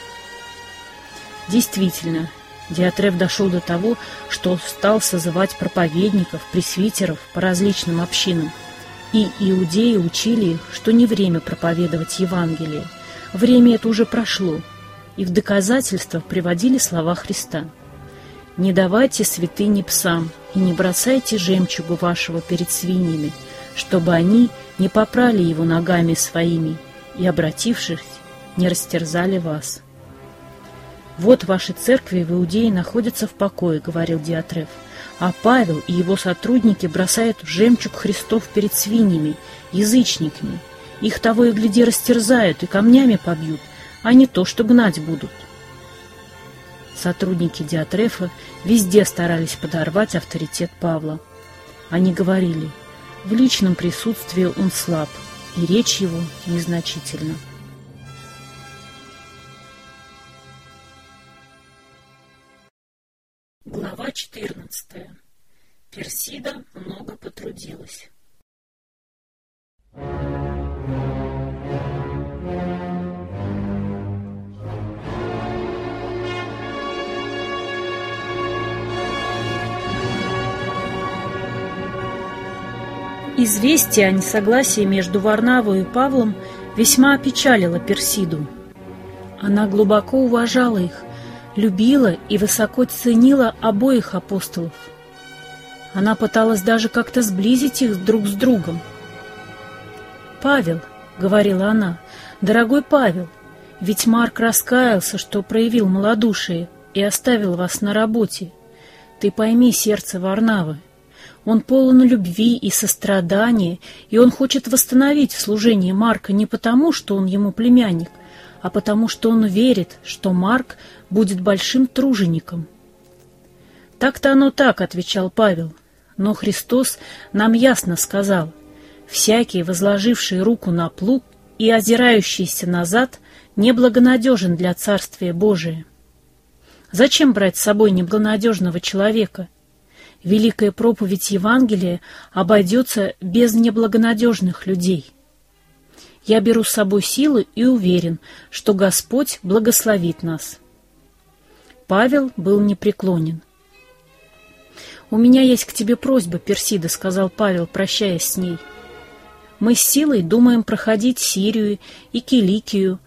Действительно, Диатреф дошел до того, что стал созывать проповедников, пресвитеров по различным общинам – и иудеи учили их, что не время проповедовать Евангелие. Время это уже прошло, и в доказательство приводили слова Христа. «Не давайте святыни псам, и не бросайте жемчугу вашего перед свиньями, чтобы они не попрали его ногами своими, и, обратившись, не растерзали вас». «Вот ваши церкви в Иудее находятся в покое», — говорил Диатреф. А Павел и его сотрудники бросают жемчуг Христов перед свиньями, язычниками. Их того и гляди растерзают и камнями побьют, а не то, что гнать будут. Сотрудники Диатрефа везде старались подорвать авторитет Павла. Они говорили, в личном присутствии он слаб, и речь его незначительна. Глава 14. Персида много потрудилась. Известие о несогласии между Варнавой и Павлом весьма опечалило Персиду. Она глубоко уважала их любила и высоко ценила обоих апостолов. Она пыталась даже как-то сблизить их друг с другом. «Павел», — говорила она, — «дорогой Павел, ведь Марк раскаялся, что проявил малодушие и оставил вас на работе. Ты пойми сердце Варнавы. Он полон любви и сострадания, и он хочет восстановить в служении Марка не потому, что он ему племянник, а потому что он верит, что Марк будет большим тружеником. «Так-то оно так», — отвечал Павел, — «но Христос нам ясно сказал, всякий, возложивший руку на плуг и озирающийся назад, неблагонадежен для Царствия Божия. Зачем брать с собой неблагонадежного человека? Великая проповедь Евангелия обойдется без неблагонадежных людей». Я беру с собой силы и уверен, что Господь благословит нас. Павел был непреклонен. «У меня есть к тебе просьба, Персида», — сказал Павел, прощаясь с ней. «Мы с силой думаем проходить Сирию и Киликию,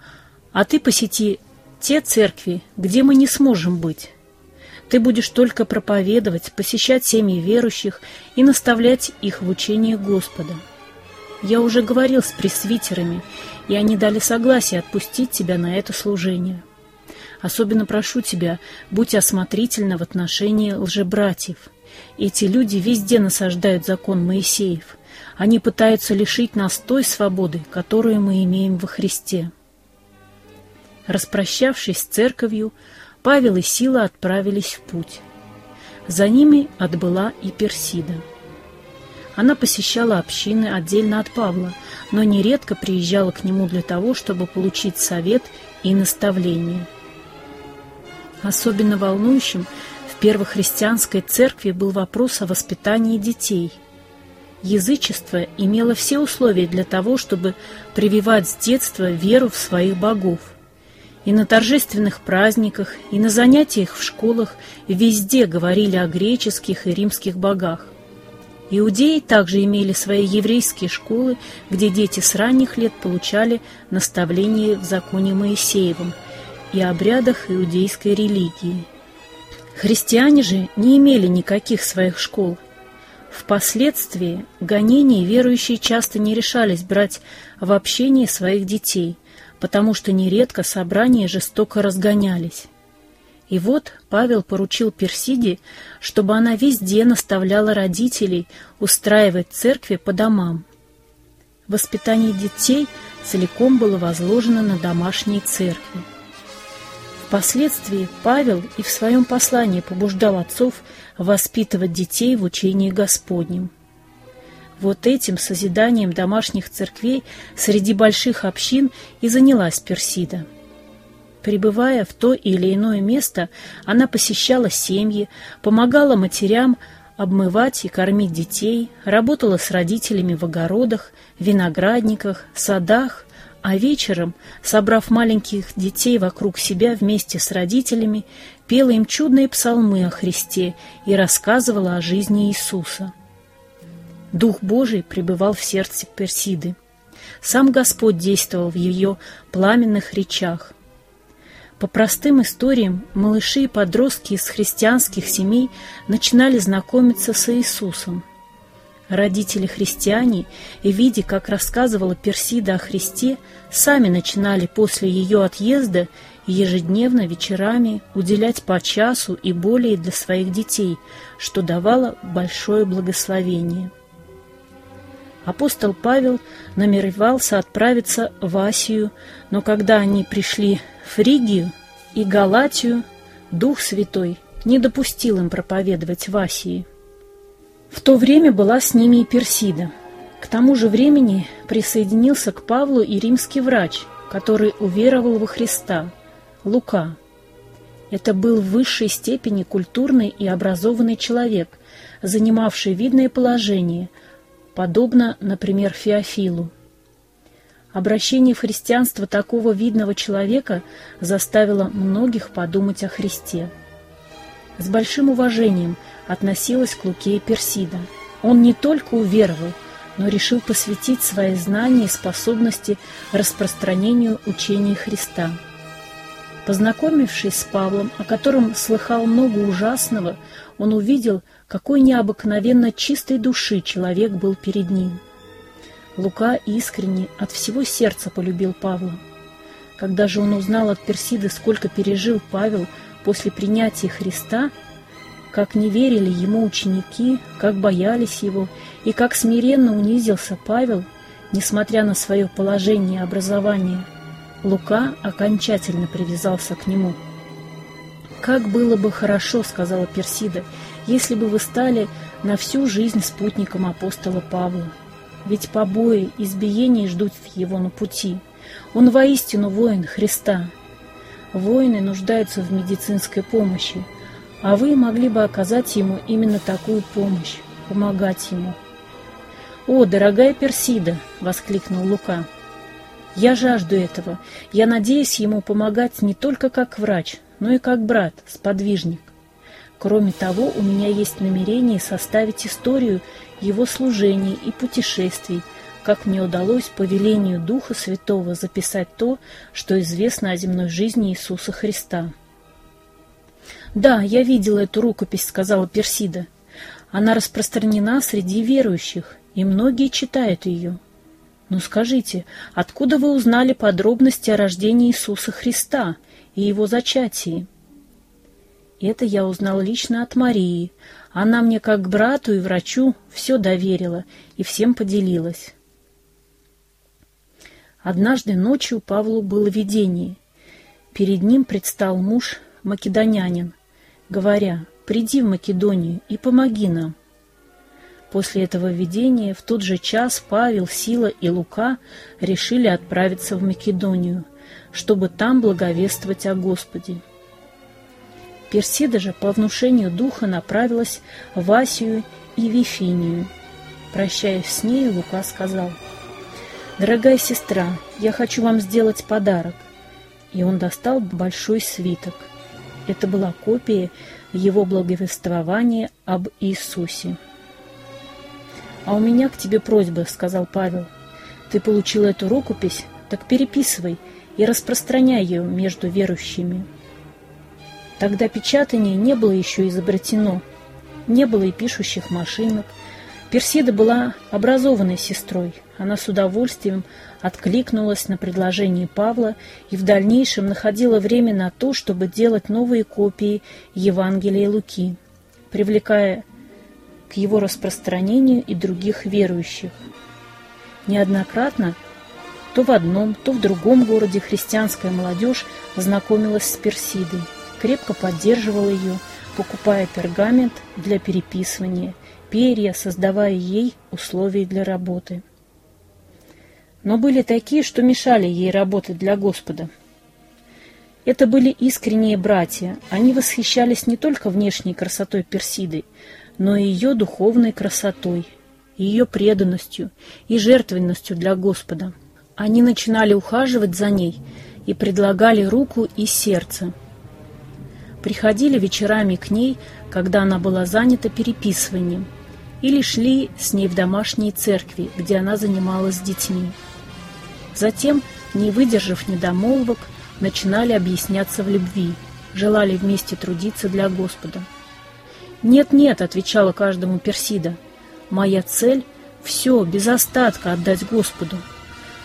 а ты посети те церкви, где мы не сможем быть. Ты будешь только проповедовать, посещать семьи верующих и наставлять их в учении Господа». Я уже говорил с пресвитерами, и они дали согласие отпустить тебя на это служение. Особенно прошу тебя, будь осмотрительна в отношении лжебратьев. Эти люди везде насаждают закон Моисеев. Они пытаются лишить нас той свободы, которую мы имеем во Христе. Распрощавшись с церковью, Павел и Сила отправились в путь. За ними отбыла и Персида. Она посещала общины отдельно от Павла, но нередко приезжала к нему для того, чтобы получить совет и наставление. Особенно волнующим в первохристианской церкви был вопрос о воспитании детей. Язычество имело все условия для того, чтобы прививать с детства веру в своих богов. И на торжественных праздниках, и на занятиях в школах везде говорили о греческих и римских богах. Иудеи также имели свои еврейские школы, где дети с ранних лет получали наставления в законе Моисеевом и обрядах иудейской религии. Христиане же не имели никаких своих школ. Впоследствии гонения верующие часто не решались брать в общение своих детей, потому что нередко собрания жестоко разгонялись. И вот Павел поручил Персиде, чтобы она везде наставляла родителей устраивать церкви по домам. Воспитание детей целиком было возложено на домашние церкви. Впоследствии Павел и в своем послании побуждал отцов воспитывать детей в учении Господнем. Вот этим созиданием домашних церквей среди больших общин и занялась Персида. Прибывая в то или иное место, она посещала семьи, помогала матерям обмывать и кормить детей, работала с родителями в огородах, виноградниках, садах, а вечером, собрав маленьких детей вокруг себя вместе с родителями, пела им чудные псалмы о Христе и рассказывала о жизни Иисуса. Дух Божий пребывал в сердце Персиды. Сам Господь действовал в ее пламенных речах. По простым историям малыши и подростки из христианских семей начинали знакомиться с Иисусом. Родители-христиане, видя, как рассказывала Персида о Христе, сами начинали после ее отъезда ежедневно вечерами уделять по часу и более для своих детей, что давало большое благословение. Апостол Павел намеревался отправиться в Асию, но когда они пришли Фригию и Галатию Дух Святой не допустил им проповедовать в Асии. В то время была с ними и Персида. К тому же времени присоединился к Павлу и римский врач, который уверовал во Христа, Лука. Это был в высшей степени культурный и образованный человек, занимавший видное положение, подобно, например, Феофилу. Обращение в христианство такого видного человека заставило многих подумать о Христе. С большим уважением относилась к Луке Персида. Он не только уверовал, но решил посвятить свои знания и способности распространению учения Христа. Познакомившись с Павлом, о котором слыхал много ужасного, он увидел, какой необыкновенно чистой души человек был перед ним. Лука искренне от всего сердца полюбил Павла. Когда же он узнал от Персиды, сколько пережил Павел после принятия Христа, как не верили ему ученики, как боялись его, и как смиренно унизился Павел, несмотря на свое положение и образование, Лука окончательно привязался к нему. «Как было бы хорошо, — сказала Персида, — если бы вы стали на всю жизнь спутником апостола Павла» ведь побои, избиения ждут его на пути. Он воистину воин Христа. Воины нуждаются в медицинской помощи, а вы могли бы оказать ему именно такую помощь, помогать ему. «О, дорогая Персида!» — воскликнул Лука. «Я жажду этого. Я надеюсь ему помогать не только как врач, но и как брат, сподвижник. Кроме того, у меня есть намерение составить историю его служений и путешествий, как мне удалось по велению Духа Святого записать то, что известно о земной жизни Иисуса Христа. «Да, я видела эту рукопись», — сказала Персида. «Она распространена среди верующих, и многие читают ее. Но скажите, откуда вы узнали подробности о рождении Иисуса Христа и его зачатии?» Это я узнал лично от Марии. Она мне как к брату и врачу все доверила и всем поделилась. Однажды ночью Павлу было видение. Перед ним предстал муж, македонянин, говоря, приди в Македонию и помоги нам». После этого видения в тот же час Павел, Сила и Лука решили отправиться в Македонию, чтобы там благовествовать о Господе. Персида же по внушению духа направилась в Асию и Вифинию. Прощаясь с нею, Лука сказал, «Дорогая сестра, я хочу вам сделать подарок». И он достал большой свиток. Это была копия его благовествования об Иисусе. «А у меня к тебе просьба», — сказал Павел. «Ты получил эту рукопись, так переписывай и распространяй ее между верующими». Тогда печатание не было еще изобретено, не было и пишущих машинок. Персида была образованной сестрой. Она с удовольствием откликнулась на предложение Павла и в дальнейшем находила время на то, чтобы делать новые копии Евангелия Луки, привлекая к его распространению и других верующих. Неоднократно то в одном, то в другом городе христианская молодежь знакомилась с Персидой, крепко поддерживала ее, покупая пергамент для переписывания, перья, создавая ей условия для работы. Но были такие, что мешали ей работать для Господа. Это были искренние братья, они восхищались не только внешней красотой Персиды, но и ее духовной красотой, ее преданностью и жертвенностью для Господа. Они начинали ухаживать за ней и предлагали руку и сердце. Приходили вечерами к ней, когда она была занята переписыванием, или шли с ней в домашние церкви, где она занималась с детьми. Затем, не выдержав недомолвок, начинали объясняться в любви, желали вместе трудиться для Господа. «Нет-нет», — отвечала каждому Персида, — «моя цель — все, без остатка отдать Господу.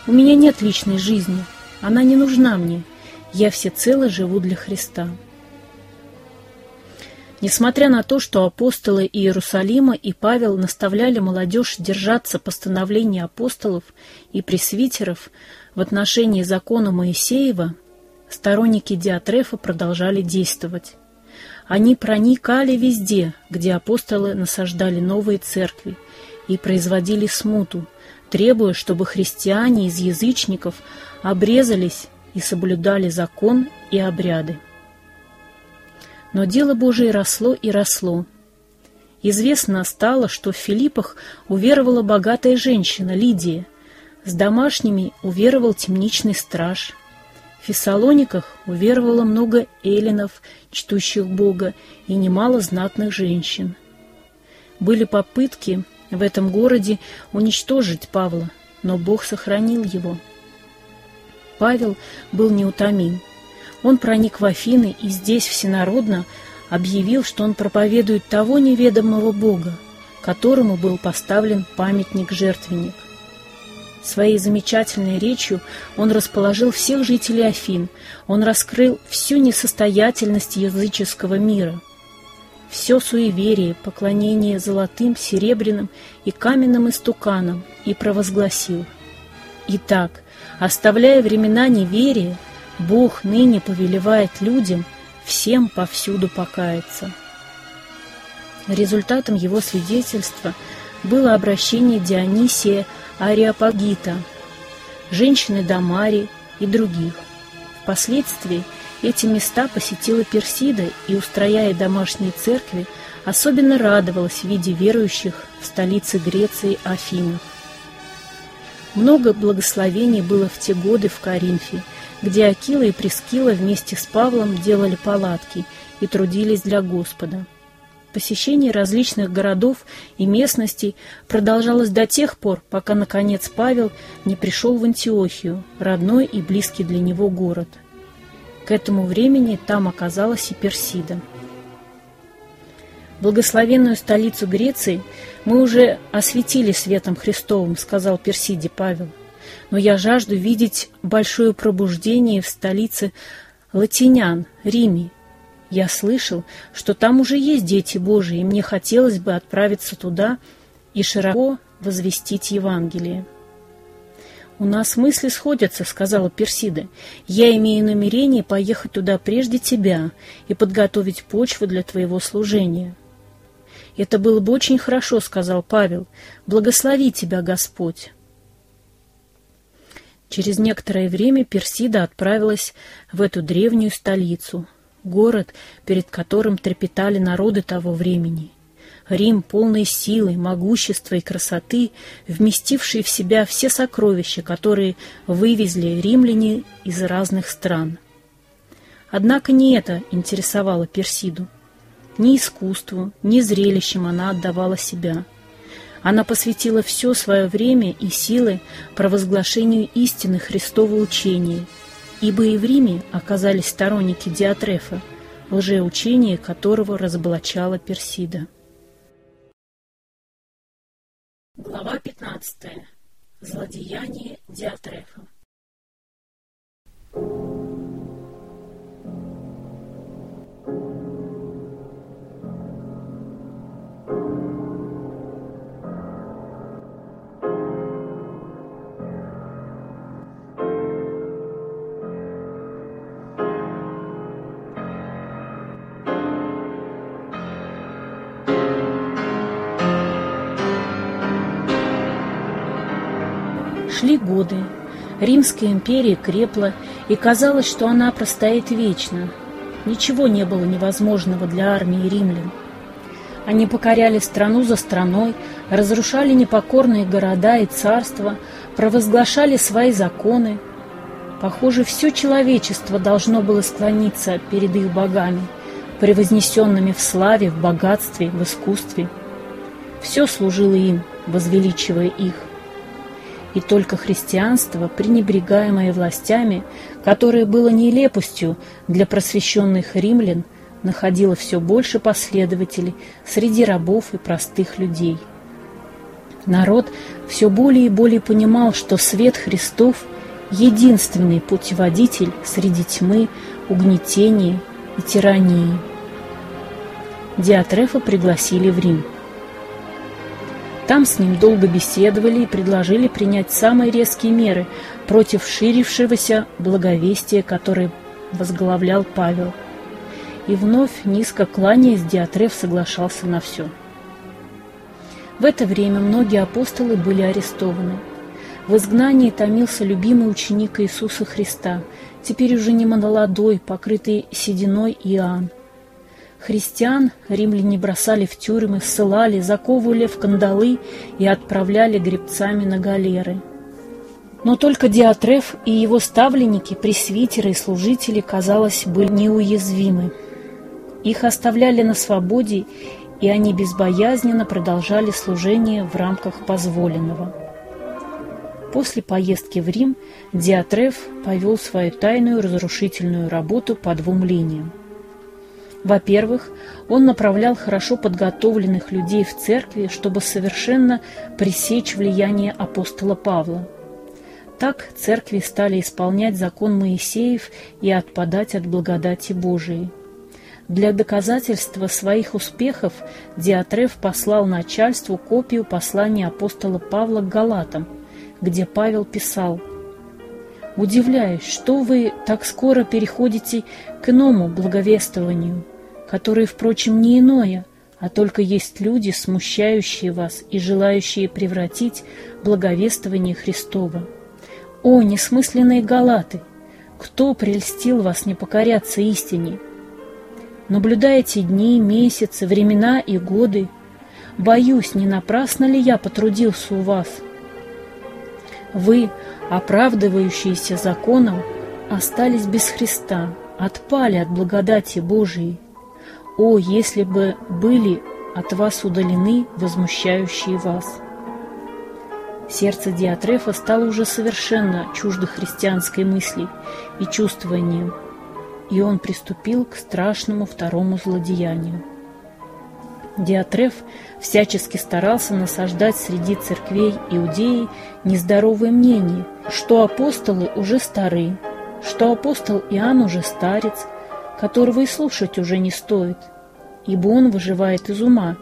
У меня нет личной жизни, она не нужна мне, я всецело живу для Христа». Несмотря на то, что апостолы Иерусалима и Павел наставляли молодежь держаться постановлений апостолов и пресвитеров в отношении закона Моисеева, сторонники Диатрефа продолжали действовать. Они проникали везде, где апостолы насаждали новые церкви и производили смуту, требуя, чтобы христиане из язычников обрезались и соблюдали закон и обряды. Но дело Божие росло и росло. Известно стало, что в Филиппах уверовала богатая женщина Лидия, с домашними уверовал темничный страж – в Фессалониках уверовало много эллинов, чтущих Бога, и немало знатных женщин. Были попытки в этом городе уничтожить Павла, но Бог сохранил его. Павел был неутомим. Он проник в Афины и здесь всенародно объявил, что он проповедует того неведомого Бога, которому был поставлен памятник-жертвенник – Своей замечательной речью он расположил всех жителей Афин, он раскрыл всю несостоятельность языческого мира, все суеверие, поклонение золотым, серебряным и каменным истуканам и провозгласил. Итак, оставляя времена неверия, Бог ныне повелевает людям всем повсюду покаяться. Результатом его свидетельства было обращение Дионисия Ариапагита, женщины Дамари и других. Впоследствии эти места посетила Персида и, устрояя домашние церкви, особенно радовалась в виде верующих в столице Греции Афинах. Много благословений было в те годы в Коринфе, где Акила и Прескила вместе с Павлом делали палатки и трудились для Господа. Посещение различных городов и местностей продолжалось до тех пор, пока, наконец, Павел не пришел в Антиохию, родной и близкий для него город. К этому времени там оказалась и Персида. «Благословенную столицу Греции мы уже осветили светом Христовым», — сказал Персиде Павел. «Но я жажду видеть большое пробуждение в столице латинян, Риме, я слышал, что там уже есть дети Божии, и мне хотелось бы отправиться туда и широко возвестить Евангелие. «У нас мысли сходятся», — сказала Персида. «Я имею намерение поехать туда прежде тебя и подготовить почву для твоего служения». «Это было бы очень хорошо», — сказал Павел. «Благослови тебя, Господь». Через некоторое время Персида отправилась в эту древнюю столицу, город, перед которым трепетали народы того времени — Рим, полный силы, могущества и красоты, вместивший в себя все сокровища, которые вывезли римляне из разных стран. Однако не это интересовало Персиду. Ни искусству, ни зрелищем она отдавала себя. Она посвятила все свое время и силы провозглашению истины Христова учения, ибо и в Риме оказались сторонники Диатрефа, лжеучение которого разоблачала Персида. Глава 15. Злодеяние Диатрефа. Шли годы. Римская империя крепла, и казалось, что она простоит вечно. Ничего не было невозможного для армии римлян. Они покоряли страну за страной, разрушали непокорные города и царства, провозглашали свои законы. Похоже, все человечество должно было склониться перед их богами, превознесенными в славе, в богатстве, в искусстве. Все служило им, возвеличивая их и только христианство, пренебрегаемое властями, которое было нелепостью для просвещенных римлян, находило все больше последователей среди рабов и простых людей. Народ все более и более понимал, что свет Христов – единственный путеводитель среди тьмы, угнетения и тирании. Диатрефа пригласили в Рим – там с ним долго беседовали и предложили принять самые резкие меры против ширившегося благовестия, которое возглавлял Павел. И вновь, низко кланяясь, Диатреф соглашался на все. В это время многие апостолы были арестованы. В изгнании томился любимый ученик Иисуса Христа, теперь уже не молодой, покрытый сединой Иоанн. Христиан римляне бросали в тюрьмы, ссылали, заковывали в кандалы и отправляли гребцами на галеры. Но только Диатреф и его ставленники, пресвитеры и служители, казалось, были неуязвимы. Их оставляли на свободе, и они безбоязненно продолжали служение в рамках позволенного. После поездки в Рим Диатреф повел свою тайную разрушительную работу по двум линиям. Во-первых, он направлял хорошо подготовленных людей в церкви, чтобы совершенно пресечь влияние апостола Павла. Так церкви стали исполнять закон Моисеев и отпадать от благодати Божией. Для доказательства своих успехов Диатреф послал начальству копию послания апостола Павла к Галатам, где Павел писал «Удивляюсь, что вы так скоро переходите к иному благовествованию» которые, впрочем, не иное, а только есть люди, смущающие вас и желающие превратить благовествование Христова. О, несмысленные галаты! Кто прельстил вас не покоряться истине? Наблюдаете дни, месяцы, времена и годы. Боюсь, не напрасно ли я потрудился у вас? Вы, оправдывающиеся законом, остались без Христа, отпали от благодати Божией. О, если бы были от вас удалены возмущающие вас! Сердце Диатрефа стало уже совершенно чуждо христианской мысли и чувствованию, и он приступил к страшному второму злодеянию. Диатреф всячески старался насаждать среди церквей Иудеи нездоровое мнение, что апостолы уже стары, что апостол Иоанн уже старец, которого и слушать уже не стоит, ибо он выживает из ума,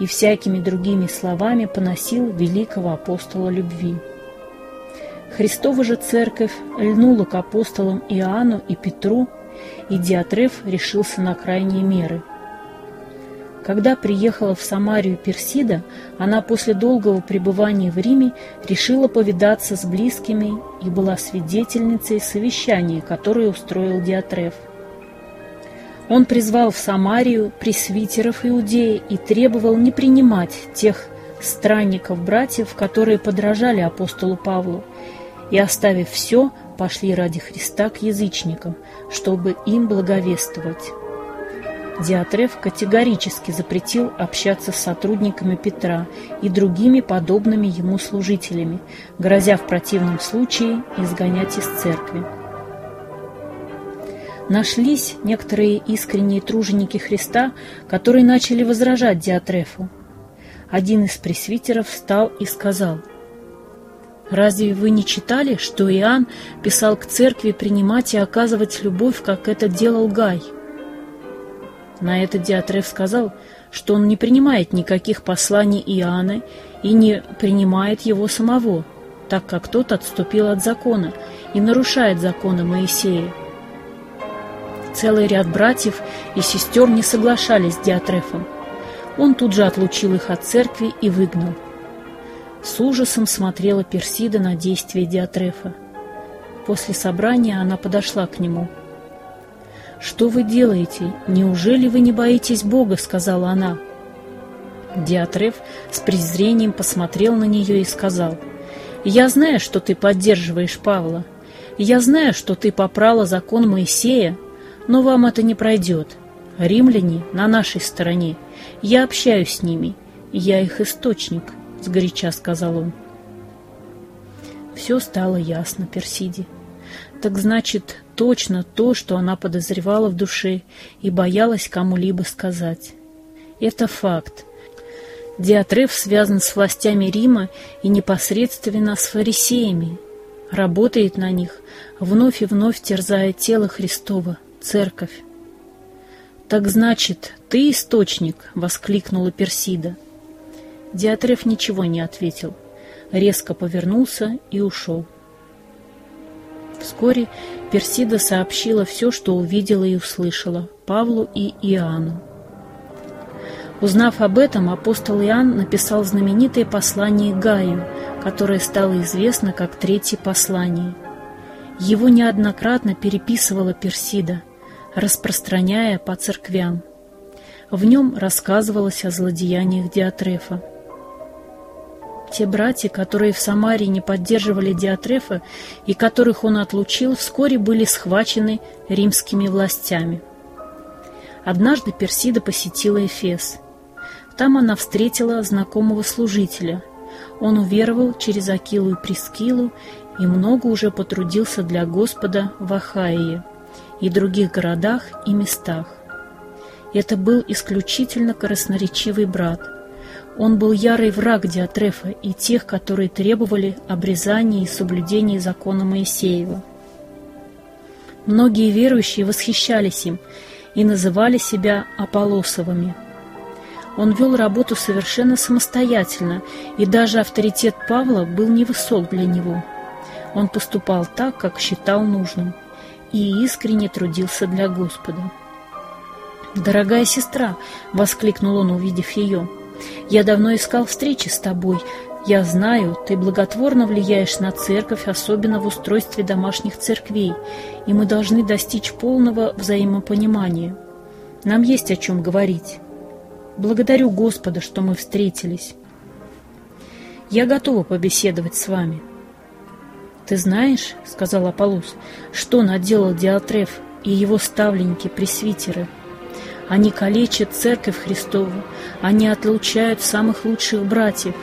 и всякими другими словами поносил великого апостола любви. Христова же церковь льнула к апостолам Иоанну и Петру, и Диатреф решился на крайние меры. Когда приехала в Самарию Персида, она после долгого пребывания в Риме решила повидаться с близкими и была свидетельницей совещания, которое устроил Диатреф. Он призвал в Самарию пресвитеров Иудеи и требовал не принимать тех странников-братьев, которые подражали апостолу Павлу, и, оставив все, пошли ради Христа к язычникам, чтобы им благовествовать. Диатреф категорически запретил общаться с сотрудниками Петра и другими подобными ему служителями, грозя в противном случае изгонять из церкви. Нашлись некоторые искренние труженики Христа, которые начали возражать Диатрефу. Один из пресвитеров встал и сказал – Разве вы не читали, что Иоанн писал к церкви принимать и оказывать любовь, как это делал Гай? На это Диатреф сказал, что он не принимает никаких посланий Иоанна и не принимает его самого, так как тот отступил от закона и нарушает законы Моисея. Целый ряд братьев и сестер не соглашались с Диатрефом. Он тут же отлучил их от церкви и выгнал. С ужасом смотрела Персида на действия Диатрефа. После собрания она подошла к нему. «Что вы делаете? Неужели вы не боитесь Бога?» — сказала она. Диатреф с презрением посмотрел на нее и сказал, «Я знаю, что ты поддерживаешь Павла. Я знаю, что ты попрала закон Моисея, но вам это не пройдет. Римляне на нашей стороне. Я общаюсь с ними. Я их источник сгоряча сказал он. Все стало ясно Персиде. Так значит, точно то, что она подозревала в душе и боялась кому-либо сказать. Это факт. Диатреф связан с властями Рима и непосредственно с фарисеями. Работает на них, вновь и вновь терзая тело Христова, церковь. «Так значит, ты источник!» — воскликнула Персида. Диатреф ничего не ответил, резко повернулся и ушел. Вскоре Персида сообщила все, что увидела и услышала, Павлу и Иоанну. Узнав об этом, апостол Иоанн написал знаменитое послание Гаю, которое стало известно как Третье послание. Его неоднократно переписывала Персида, распространяя по церквям. В нем рассказывалось о злодеяниях Диатрефа. Те братья, которые в Самаре не поддерживали Диатрефа и которых он отлучил, вскоре были схвачены римскими властями. Однажды Персида посетила Эфес. Там она встретила знакомого служителя. Он уверовал через Акилу и Прескилу и много уже потрудился для Господа в Ахаии и других городах и местах. Это был исключительно красноречивый брат – он был ярый враг Диатрефа и тех, которые требовали обрезания и соблюдения закона Моисеева. Многие верующие восхищались им и называли себя Аполосовыми. Он вел работу совершенно самостоятельно, и даже авторитет Павла был невысок для него. Он поступал так, как считал нужным, и искренне трудился для Господа. «Дорогая сестра!» — воскликнул он, увидев ее — я давно искал встречи с тобой. Я знаю, ты благотворно влияешь на церковь, особенно в устройстве домашних церквей, и мы должны достичь полного взаимопонимания. Нам есть о чем говорить. Благодарю Господа, что мы встретились. Я готова побеседовать с вами. Ты знаешь, — сказал Аполлус, — что наделал Диатреф и его ставленники-пресвитеры — они калечат Церковь Христову, они отлучают самых лучших братьев.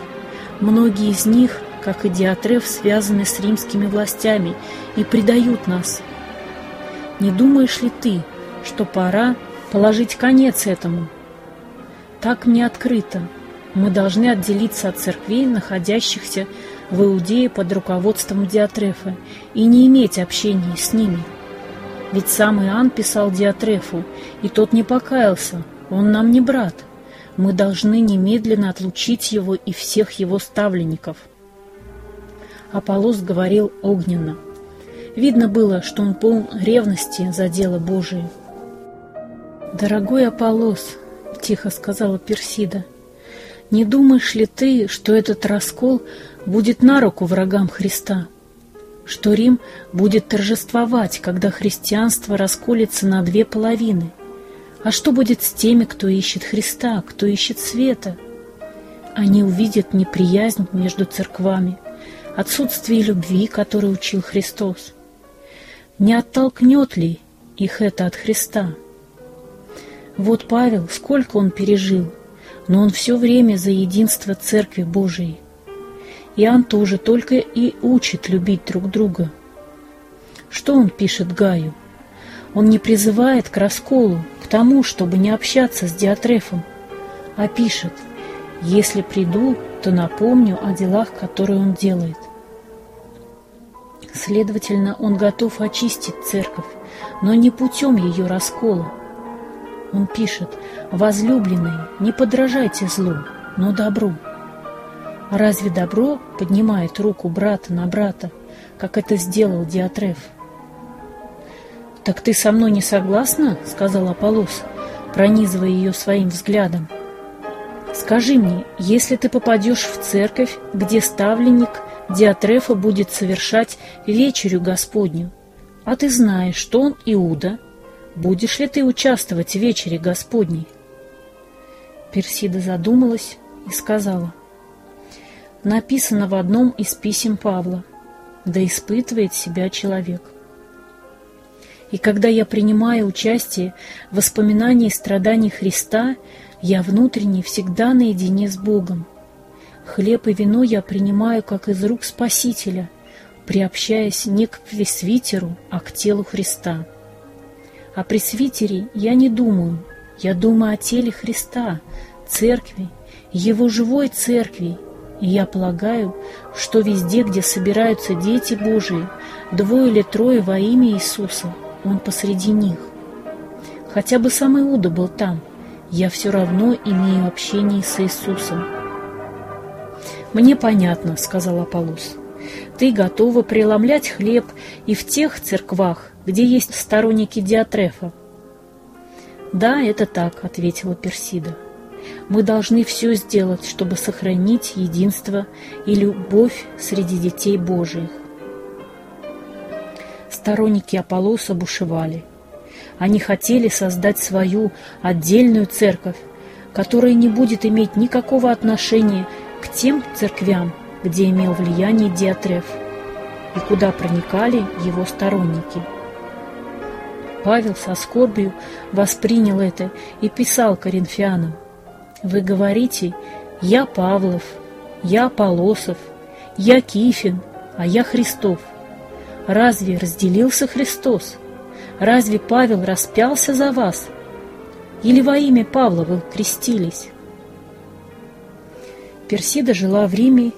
Многие из них, как и Диатреф, связаны с римскими властями и предают нас. Не думаешь ли ты, что пора положить конец этому? Так мне открыто. Мы должны отделиться от церквей, находящихся в Иудее под руководством Диатрефа, и не иметь общения с ними. Ведь сам Иоанн писал Диатрефу, и тот не покаялся, он нам не брат. Мы должны немедленно отлучить его и всех его ставленников. Аполлос говорил огненно. Видно было, что он полн ревности за дело Божие. «Дорогой Аполлос», — тихо сказала Персида, — «не думаешь ли ты, что этот раскол будет на руку врагам Христа?» что Рим будет торжествовать, когда христианство расколется на две половины. А что будет с теми, кто ищет Христа, кто ищет света? Они увидят неприязнь между церквами, отсутствие любви, которой учил Христос. Не оттолкнет ли их это от Христа? Вот Павел, сколько он пережил, но он все время за единство Церкви Божией. Иоанн тоже только и учит любить друг друга. Что он пишет Гаю? Он не призывает к расколу, к тому, чтобы не общаться с Диатрефом, а пишет «Если приду, то напомню о делах, которые он делает». Следовательно, он готов очистить церковь, но не путем ее раскола. Он пишет «Возлюбленные, не подражайте злу, но добру». Разве добро поднимает руку брата на брата, как это сделал Диатреф? «Так ты со мной не согласна?» — сказал Аполлос, пронизывая ее своим взглядом. «Скажи мне, если ты попадешь в церковь, где ставленник Диатрефа будет совершать вечерю Господню, а ты знаешь, что он Иуда, будешь ли ты участвовать в вечере Господней?» Персида задумалась и сказала — написано в одном из писем Павла «Да испытывает себя человек». И когда я принимаю участие в воспоминании страданий Христа, я внутренне всегда наедине с Богом. Хлеб и вино я принимаю как из рук Спасителя, приобщаясь не к пресвитеру, а к телу Христа. О пресвитере я не думаю, я думаю о теле Христа, церкви, Его живой церкви, и я полагаю, что везде, где собираются дети Божии, двое или трое во имя Иисуса, Он посреди них. Хотя бы сам Иуда был там, я все равно имею общение с Иисусом. «Мне понятно», — сказал Аполлос. «Ты готова преломлять хлеб и в тех церквах, где есть сторонники Диатрефа». «Да, это так», — ответила Персида. Мы должны все сделать, чтобы сохранить единство и любовь среди детей Божиих. Сторонники Аполлоса бушевали. Они хотели создать свою отдельную церковь, которая не будет иметь никакого отношения к тем церквям, где имел влияние Диатреф, и куда проникали его сторонники. Павел со скорбью воспринял это и писал коринфянам – вы говорите «Я Павлов», «Я Полосов», «Я Кифин», а «Я Христов». Разве разделился Христос? Разве Павел распялся за вас? Или во имя Павла вы крестились? Персида жила в Риме,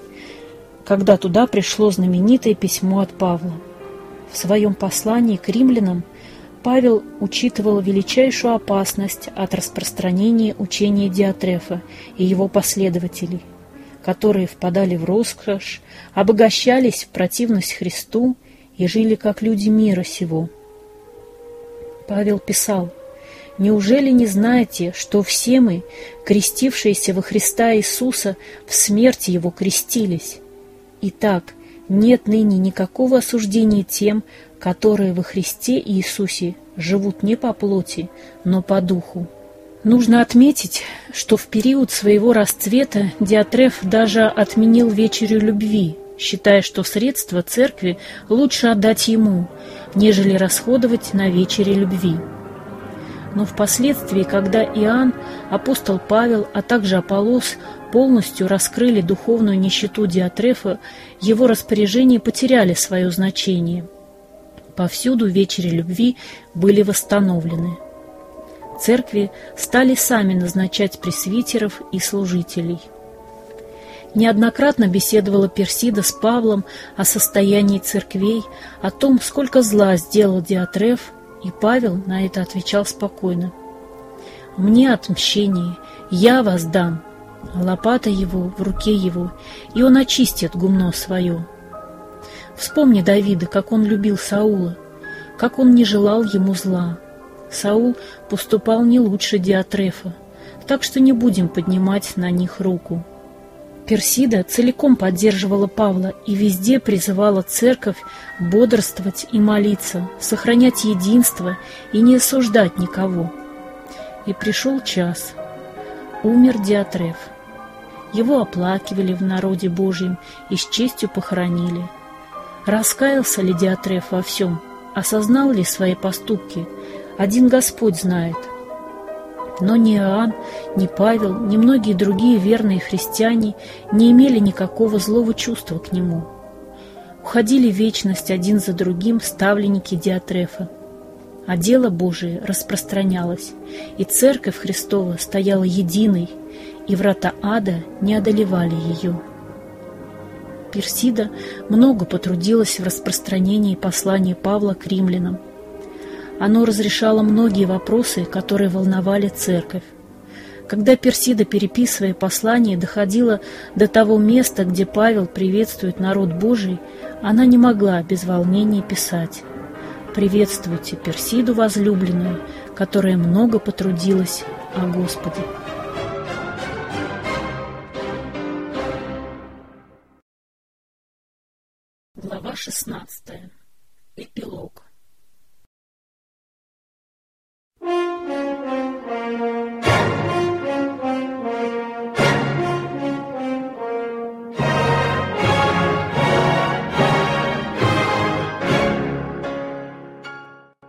когда туда пришло знаменитое письмо от Павла. В своем послании к римлянам Павел учитывал величайшую опасность от распространения учения Диатрефа и его последователей, которые впадали в роскошь, обогащались в противность Христу и жили как люди мира сего. Павел писал, «Неужели не знаете, что все мы, крестившиеся во Христа Иисуса, в смерти Его крестились? Итак, нет ныне никакого осуждения тем, которые во Христе Иисусе живут не по плоти, но по духу. Нужно отметить, что в период своего расцвета Диатреф даже отменил вечерю любви, считая, что средства церкви лучше отдать ему, нежели расходовать на вечере любви. Но впоследствии, когда Иоанн, апостол Павел, а также Аполлос полностью раскрыли духовную нищету Диатрефа, его распоряжения потеряли свое значение – Повсюду вечери любви были восстановлены. Церкви стали сами назначать пресвитеров и служителей. Неоднократно беседовала Персида с Павлом о состоянии церквей, о том, сколько зла сделал Диатреф, и Павел на это отвечал спокойно. «Мне отмщение, я вас дам, лопата его в руке его, и он очистит гумно свое». Вспомни Давида, как он любил Саула, как он не желал ему зла. Саул поступал не лучше Диатрефа, так что не будем поднимать на них руку. Персида целиком поддерживала Павла и везде призывала церковь бодрствовать и молиться, сохранять единство и не осуждать никого. И пришел час. Умер Диатреф. Его оплакивали в народе Божьем и с честью похоронили. Раскаялся ли Диатреф во всем? Осознал ли свои поступки? Один Господь знает – но ни Иоанн, ни Павел, ни многие другие верные христиане не имели никакого злого чувства к нему. Уходили в вечность один за другим ставленники Диатрефа. А дело Божие распространялось, и Церковь Христова стояла единой, и врата ада не одолевали ее. Персида много потрудилась в распространении послания Павла к римлянам – оно разрешало многие вопросы, которые волновали церковь. Когда Персида, переписывая послание, доходила до того места, где Павел приветствует народ Божий, она не могла без волнения писать «Приветствуйте Персиду возлюбленную, которая много потрудилась о Господе». 16. Эпилог.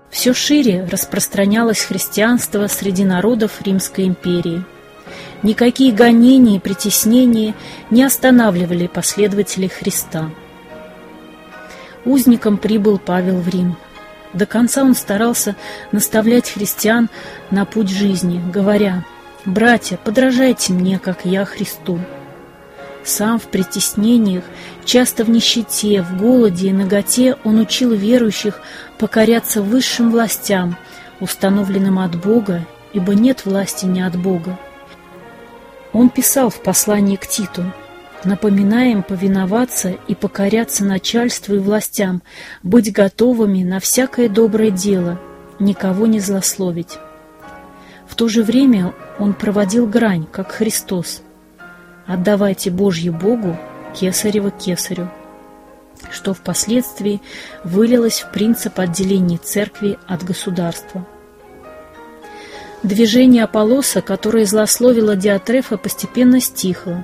Все шире распространялось христианство среди народов Римской империи. Никакие гонения и притеснения не останавливали последователей Христа. Узником прибыл Павел в Рим. До конца он старался наставлять христиан на путь жизни, говоря «Братья, подражайте мне, как я Христу». Сам в притеснениях, часто в нищете, в голоде и наготе он учил верующих покоряться высшим властям, установленным от Бога, ибо нет власти не от Бога. Он писал в послании к Титу «Напоминаем повиноваться и покоряться начальству и властям, быть готовыми на всякое доброе дело, никого не злословить». В то же время он проводил грань, как Христос – «Отдавайте Божье Богу, Кесарево Кесарю», что впоследствии вылилось в принцип отделения церкви от государства. Движение Аполлоса, которое злословило Диатрефа, постепенно стихло.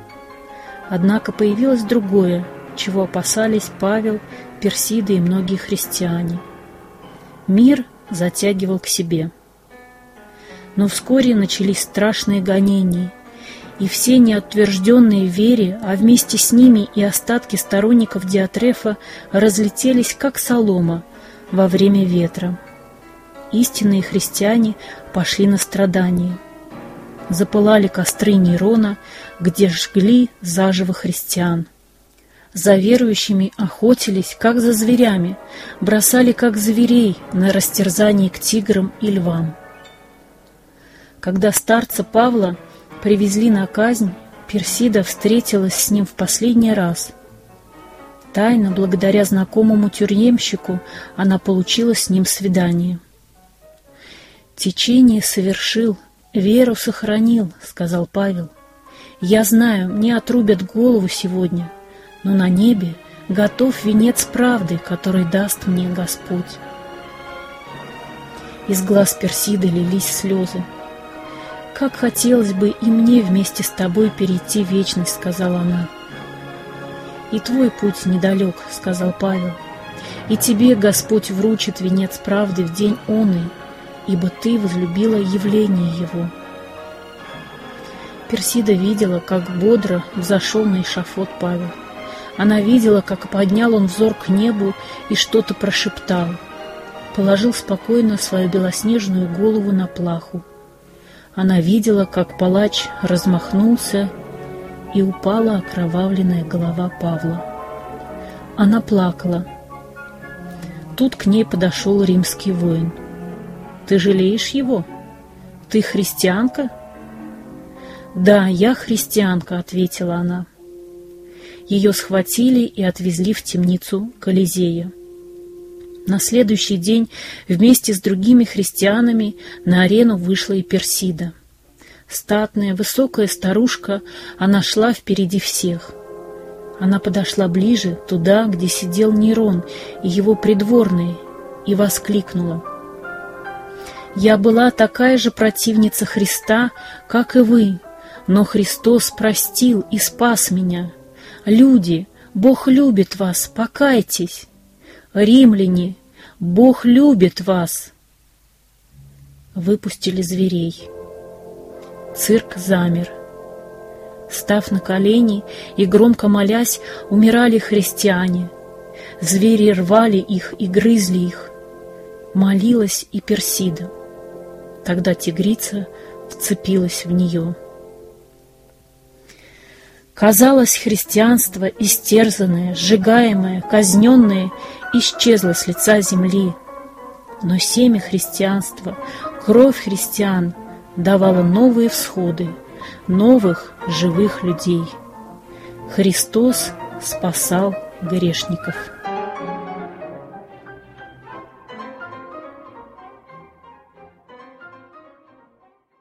Однако появилось другое, чего опасались Павел, Персида и многие христиане. Мир затягивал к себе. Но вскоре начались страшные гонения – и все неутвержденные в вере, а вместе с ними и остатки сторонников Диатрефа разлетелись, как солома во время ветра. Истинные христиане пошли на страдания. Запылали костры Нерона, где жгли заживо христиан. За верующими охотились, как за зверями, бросали, как зверей, на растерзание к тиграм и львам. Когда старца Павла привезли на казнь, Персида встретилась с ним в последний раз. Тайно, благодаря знакомому тюремщику, она получила с ним свидание. «Течение совершил, веру сохранил», — сказал Павел. «Я знаю, мне отрубят голову сегодня, но на небе готов венец правды, который даст мне Господь». Из глаз Персиды лились слезы. «Как хотелось бы и мне вместе с тобой перейти в вечность», — сказала она. «И твой путь недалек», — сказал Павел. «И тебе Господь вручит венец правды в день онный, ибо ты возлюбила явление его». Персида видела, как бодро взошел на эшафот Павел. Она видела, как поднял он взор к небу и что-то прошептал. Положил спокойно свою белоснежную голову на плаху она видела, как палач размахнулся, и упала окровавленная голова Павла. Она плакала. Тут к ней подошел римский воин. «Ты жалеешь его? Ты христианка?» «Да, я христианка», — ответила она. ее схватили и отвезли в темницу Колизея. На следующий день вместе с другими христианами на арену вышла и Персида. Статная, высокая старушка, она шла впереди всех. Она подошла ближе, туда, где сидел Нерон и его придворные, и воскликнула. «Я была такая же противница Христа, как и вы, но Христос простил и спас меня. Люди, Бог любит вас, покайтесь. Римляне, Бог любит вас. Выпустили зверей. Цирк замер. Став на колени и громко молясь, умирали христиане. Звери рвали их и грызли их. Молилась и Персида. Тогда тигрица вцепилась в нее. Казалось, христианство, истерзанное, сжигаемое, казненное, исчезло с лица земли. Но семя христианства, кровь христиан давала новые всходы, новых живых людей. Христос спасал грешников.